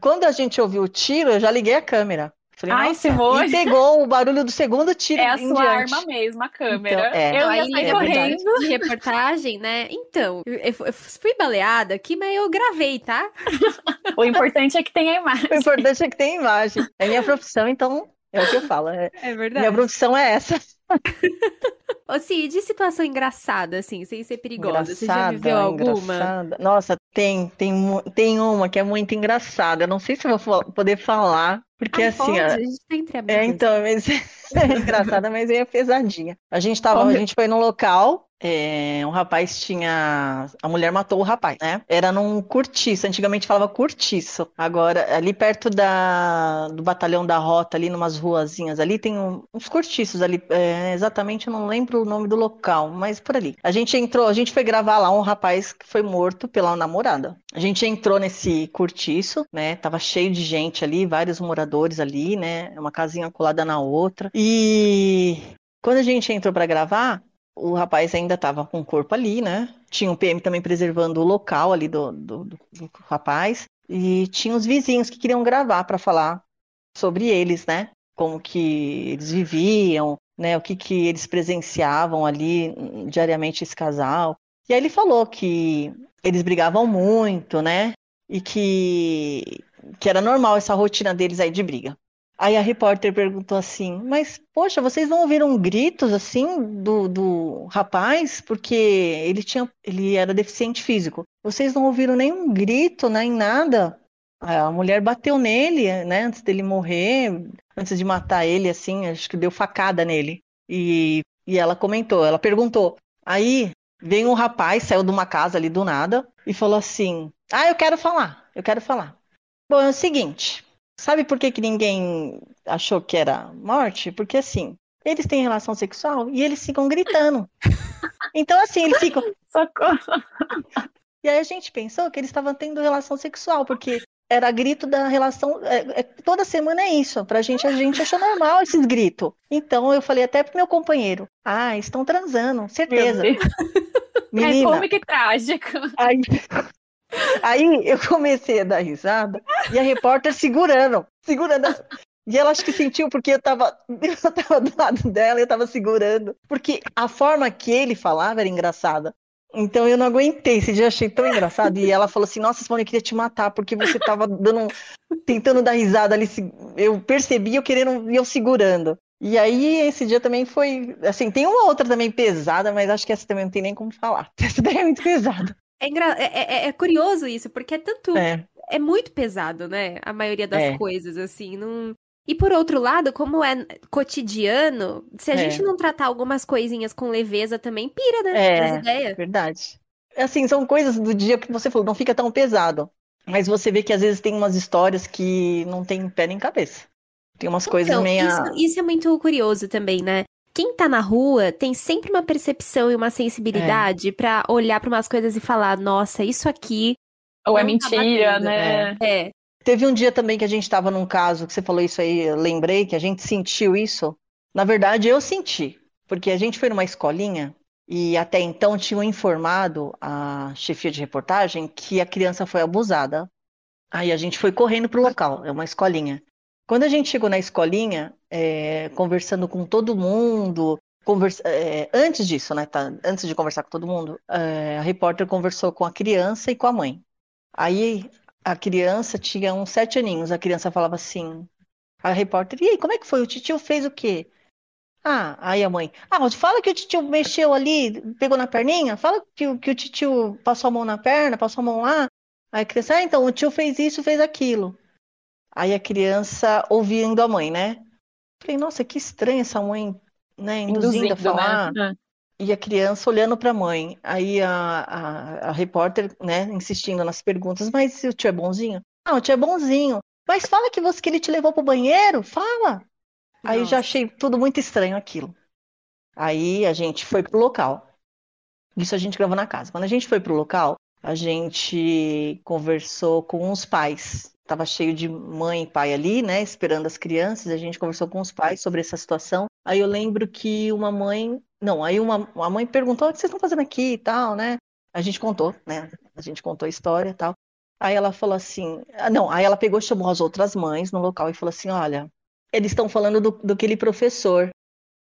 Quando a gente ouviu o tiro, eu já liguei a câmera. Falei, Ai, Simone. E pegou o barulho do segundo tiro. É a sua diante. arma mesmo, a câmera. Então, é. Eu ia sair é correndo. De reportagem, né? Então, eu, eu, fui baleada aqui, mas eu gravei, tá? o importante é que tenha imagem. O importante é que tenha imagem. É minha profissão, então é o que eu falo. É, é verdade. Minha profissão é essa. Ô, Cid, de situação engraçada, assim, sem ser perigosa, você já viveu alguma? Engraçada. Nossa, tem, tem, tem uma que é muito engraçada. Eu não sei se vou poder falar, porque assim. Pode, a gente tá entre amigos. É, então, mas é engraçada, mas é pesadinha. A gente tava, a gente foi num local é, um rapaz tinha. A mulher matou o rapaz, né? Era num cortiço. Antigamente falava cortiço. Agora, ali perto da, do batalhão da rota, ali numas ruazinhas ali, tem um, uns cortiços ali. É, exatamente, eu não lembro o nome do local, mas por ali. A gente entrou, a gente foi gravar lá um rapaz que foi morto pela namorada. A gente entrou nesse cortiço, né? Tava cheio de gente ali, vários moradores ali, né? Uma casinha colada na outra. E quando a gente entrou para gravar, o rapaz ainda estava com o corpo ali, né? Tinha um PM também preservando o local ali do, do, do, do rapaz. E tinha os vizinhos que queriam gravar para falar sobre eles, né? Como que eles viviam, né? O que, que eles presenciavam ali diariamente esse casal. E aí ele falou que eles brigavam muito, né? E que, que era normal essa rotina deles aí de briga. Aí a repórter perguntou assim: Mas, poxa, vocês não ouviram gritos assim do, do rapaz? Porque ele tinha, ele era deficiente físico. Vocês não ouviram nenhum grito, nem nada? A mulher bateu nele, né, antes dele morrer, antes de matar ele, assim, acho que deu facada nele. E, e ela comentou, ela perguntou. Aí vem um rapaz, saiu de uma casa ali do nada e falou assim: Ah, eu quero falar, eu quero falar. Bom, é o seguinte, Sabe por que, que ninguém achou que era morte? Porque assim, eles têm relação sexual e eles ficam gritando. Então, assim, eles ficam. Socorro! E aí a gente pensou que eles estavam tendo relação sexual, porque era grito da relação. É, é, toda semana é isso. Pra gente, a gente achou normal esses gritos. Então eu falei até pro meu companheiro: Ah, estão transando, certeza. Menina, é cômico e trágico. Aí, Aí eu comecei a dar risada e a repórter segurando, segurando. E ela acho que sentiu porque eu tava, eu tava do lado dela e eu tava segurando. Porque a forma que ele falava era engraçada. Então eu não aguentei, esse dia eu achei tão engraçado. E ela falou assim: Nossa, Simone, eu queria te matar, porque você tava dando, tentando dar risada ali. Eu percebi eu querendo e eu segurando. E aí, esse dia também foi. Assim, tem uma outra também pesada, mas acho que essa também não tem nem como falar. Essa daí é muito pesada. É, engra... É, é, é, é, curioso isso, porque é tanto. É. é muito pesado, né? A maioria das é. coisas, assim. Não... E por outro lado, como é cotidiano, se a gente não tratar algumas coisinhas com leveza também, pira, né? É, verdade. Assim, são coisas do dia que você falou, não fica tão pesado. Mas você vê que às vezes tem umas histórias que não tem pé nem cabeça. Tem umas então, coisas meio. Isso, isso, é muito curioso também, né? Quem tá na rua tem sempre uma percepção e uma sensibilidade é. para olhar para umas coisas e falar, nossa, isso aqui. Ou é tá mentira, tá né? É. é. Teve um dia também que a gente estava num caso que você falou isso aí, eu lembrei que a gente sentiu isso. Na verdade, eu senti, porque a gente foi numa escolinha e até então tinham informado a chefia de reportagem que a criança foi abusada. Aí a gente foi correndo para o local, é uma escolinha. Quando a gente chegou na escolinha, é, conversando com todo mundo, conversa, é, antes disso, né, tá, antes de conversar com todo mundo, é, a repórter conversou com a criança e com a mãe. Aí a criança tinha uns sete aninhos, a criança falava assim, a repórter, e aí, como é que foi? O tio fez o quê? Ah, aí a mãe, ah, fala que o tio mexeu ali, pegou na perninha, fala que, que o tio passou a mão na perna, passou a mão lá. Aí a criança, ah, então o tio fez isso, fez aquilo. Aí a criança ouvindo a mãe, né? Falei, nossa, que estranha essa mãe, né, induzindo, induzindo a falar. Né? E a criança olhando para a mãe. Aí a, a, a, repórter, né, insistindo nas perguntas, mas o tio é bonzinho? Não, o tio é bonzinho. Mas fala que você que ele te levou pro banheiro, fala. Nossa. Aí já achei tudo muito estranho aquilo. Aí a gente foi pro local. Isso a gente gravou na casa. Quando a gente foi pro local, a gente conversou com os pais estava cheio de mãe e pai ali, né, esperando as crianças. A gente conversou com os pais sobre essa situação. Aí eu lembro que uma mãe, não, aí uma, uma mãe perguntou: o que vocês estão fazendo aqui e tal, né? A gente contou, né? A gente contou a história e tal. Aí ela falou assim: ah, não, aí ela pegou, chamou as outras mães no local e falou assim: olha, eles estão falando do, do aquele professor.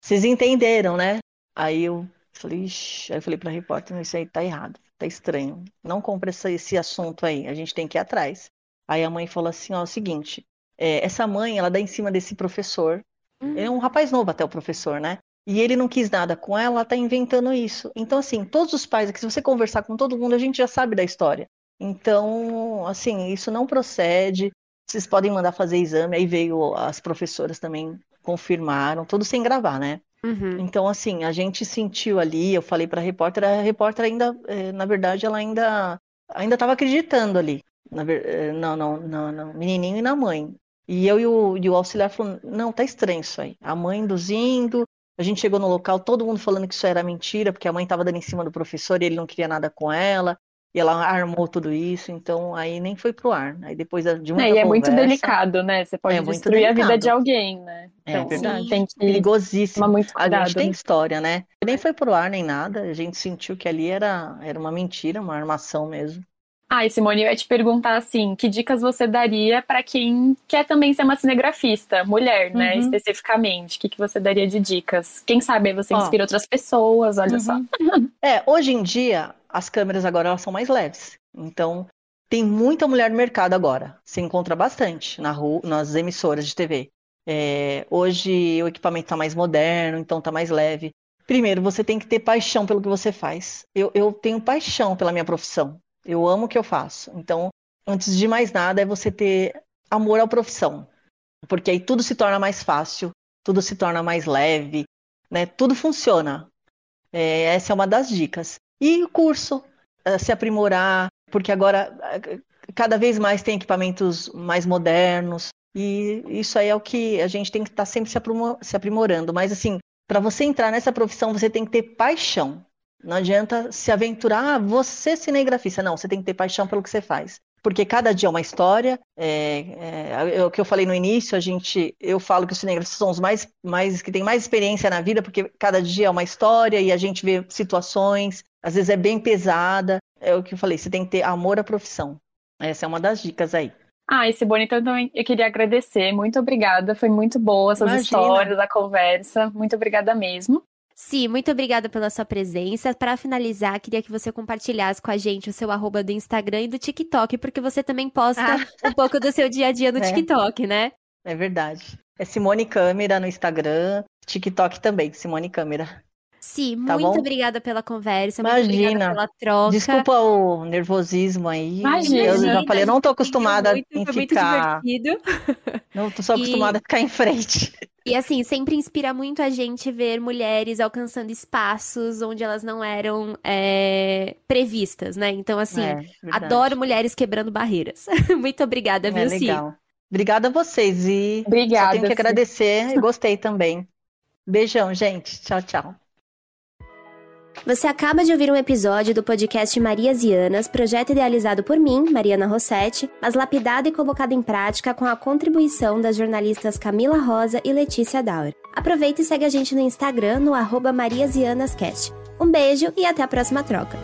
Vocês entenderam, né? Aí eu falei, Ixi. aí eu falei pra repórter, isso aí tá errado, tá estranho. Não compra esse assunto aí, a gente tem que ir atrás. Aí a mãe falou assim, ó, é o seguinte, é, essa mãe, ela dá em cima desse professor. Uhum. É um rapaz novo até o professor, né? E ele não quis nada com ela, ela tá inventando isso. Então, assim, todos os pais aqui, se você conversar com todo mundo, a gente já sabe da história. Então, assim, isso não procede. Vocês podem mandar fazer exame. Aí veio as professoras também confirmaram, tudo sem gravar, né? Uhum. Então, assim, a gente sentiu ali, eu falei para a repórter, a repórter ainda, eh, na verdade, ela ainda ainda estava acreditando ali na, eh, não, não, não, não, menininho e na mãe. E eu e o, e o auxiliar falou, não, tá estranho isso aí. A mãe induzindo, a gente chegou no local, todo mundo falando que isso era mentira, porque a mãe estava dando em cima do professor e ele não queria nada com ela. E ela armou tudo isso, então aí nem foi pro ar. Aí depois de uma é, e é muito delicado, né? Você pode é destruir a vida de alguém, né? É então, é verdade. Tem que Perigosíssimo. Muito cuidado, a gente tem né? história, né? Nem foi pro ar nem nada. A gente sentiu que ali era, era uma mentira, uma armação mesmo. Ah, Simone, eu ia te perguntar assim, que dicas você daria para quem quer também ser uma cinegrafista, mulher, né, uhum. especificamente? O que, que você daria de dicas? Quem sabe você inspira outras pessoas, olha uhum. só. É, hoje em dia, as câmeras agora elas são mais leves. Então, tem muita mulher no mercado agora. Se encontra bastante na rua, nas emissoras de TV. É, hoje o equipamento está mais moderno, então está mais leve. Primeiro, você tem que ter paixão pelo que você faz. Eu, eu tenho paixão pela minha profissão. Eu amo o que eu faço. Então, antes de mais nada, é você ter amor à profissão. Porque aí tudo se torna mais fácil, tudo se torna mais leve, né? Tudo funciona. É, essa é uma das dicas. E o curso, é, se aprimorar, porque agora é, cada vez mais tem equipamentos mais modernos. E isso aí é o que a gente tem que estar tá sempre se aprimorando. Mas assim, para você entrar nessa profissão, você tem que ter paixão. Não adianta se aventurar, ah, você é cinegrafista. Não, você tem que ter paixão pelo que você faz. Porque cada dia é uma história. É, é, é, o que eu falei no início, a gente, eu falo que os cinegrafistas são os mais, mais que têm mais experiência na vida, porque cada dia é uma história e a gente vê situações, às vezes é bem pesada. É o que eu falei, você tem que ter amor à profissão. Essa é uma das dicas aí. Ah, esse bonito então eu queria agradecer. Muito obrigada. Foi muito boa essas Imagina. histórias, a conversa. Muito obrigada mesmo. Sim, muito obrigada pela sua presença. Para finalizar, queria que você compartilhasse com a gente o seu arroba do Instagram e do TikTok, porque você também posta ah. um pouco do seu dia a dia no é. TikTok, né? É verdade. É Simone Câmera no Instagram, TikTok também, Simone Câmera. Sim, tá muito bom? obrigada pela conversa, Imagina. muito obrigada pela troca. Desculpa o nervosismo aí. Imagina. Eu já falei, eu não tô acostumada muito, em ficar... Muito divertido. Não tô só acostumada e... a ficar em frente. E assim, sempre inspira muito a gente ver mulheres alcançando espaços onde elas não eram é, previstas, né? Então, assim, é, adoro mulheres quebrando barreiras. muito obrigada, é, viu, legal. Obrigada a vocês e Obrigada, tenho que agradecer gostei também. Beijão, gente. Tchau, tchau. Você acaba de ouvir um episódio do podcast Marias e Anas, projeto idealizado por mim, Mariana Rossetti, mas lapidado e colocado em prática com a contribuição das jornalistas Camila Rosa e Letícia Dauer. Aproveita e segue a gente no Instagram no arroba Marias e Anas Cast. Um beijo e até a próxima troca.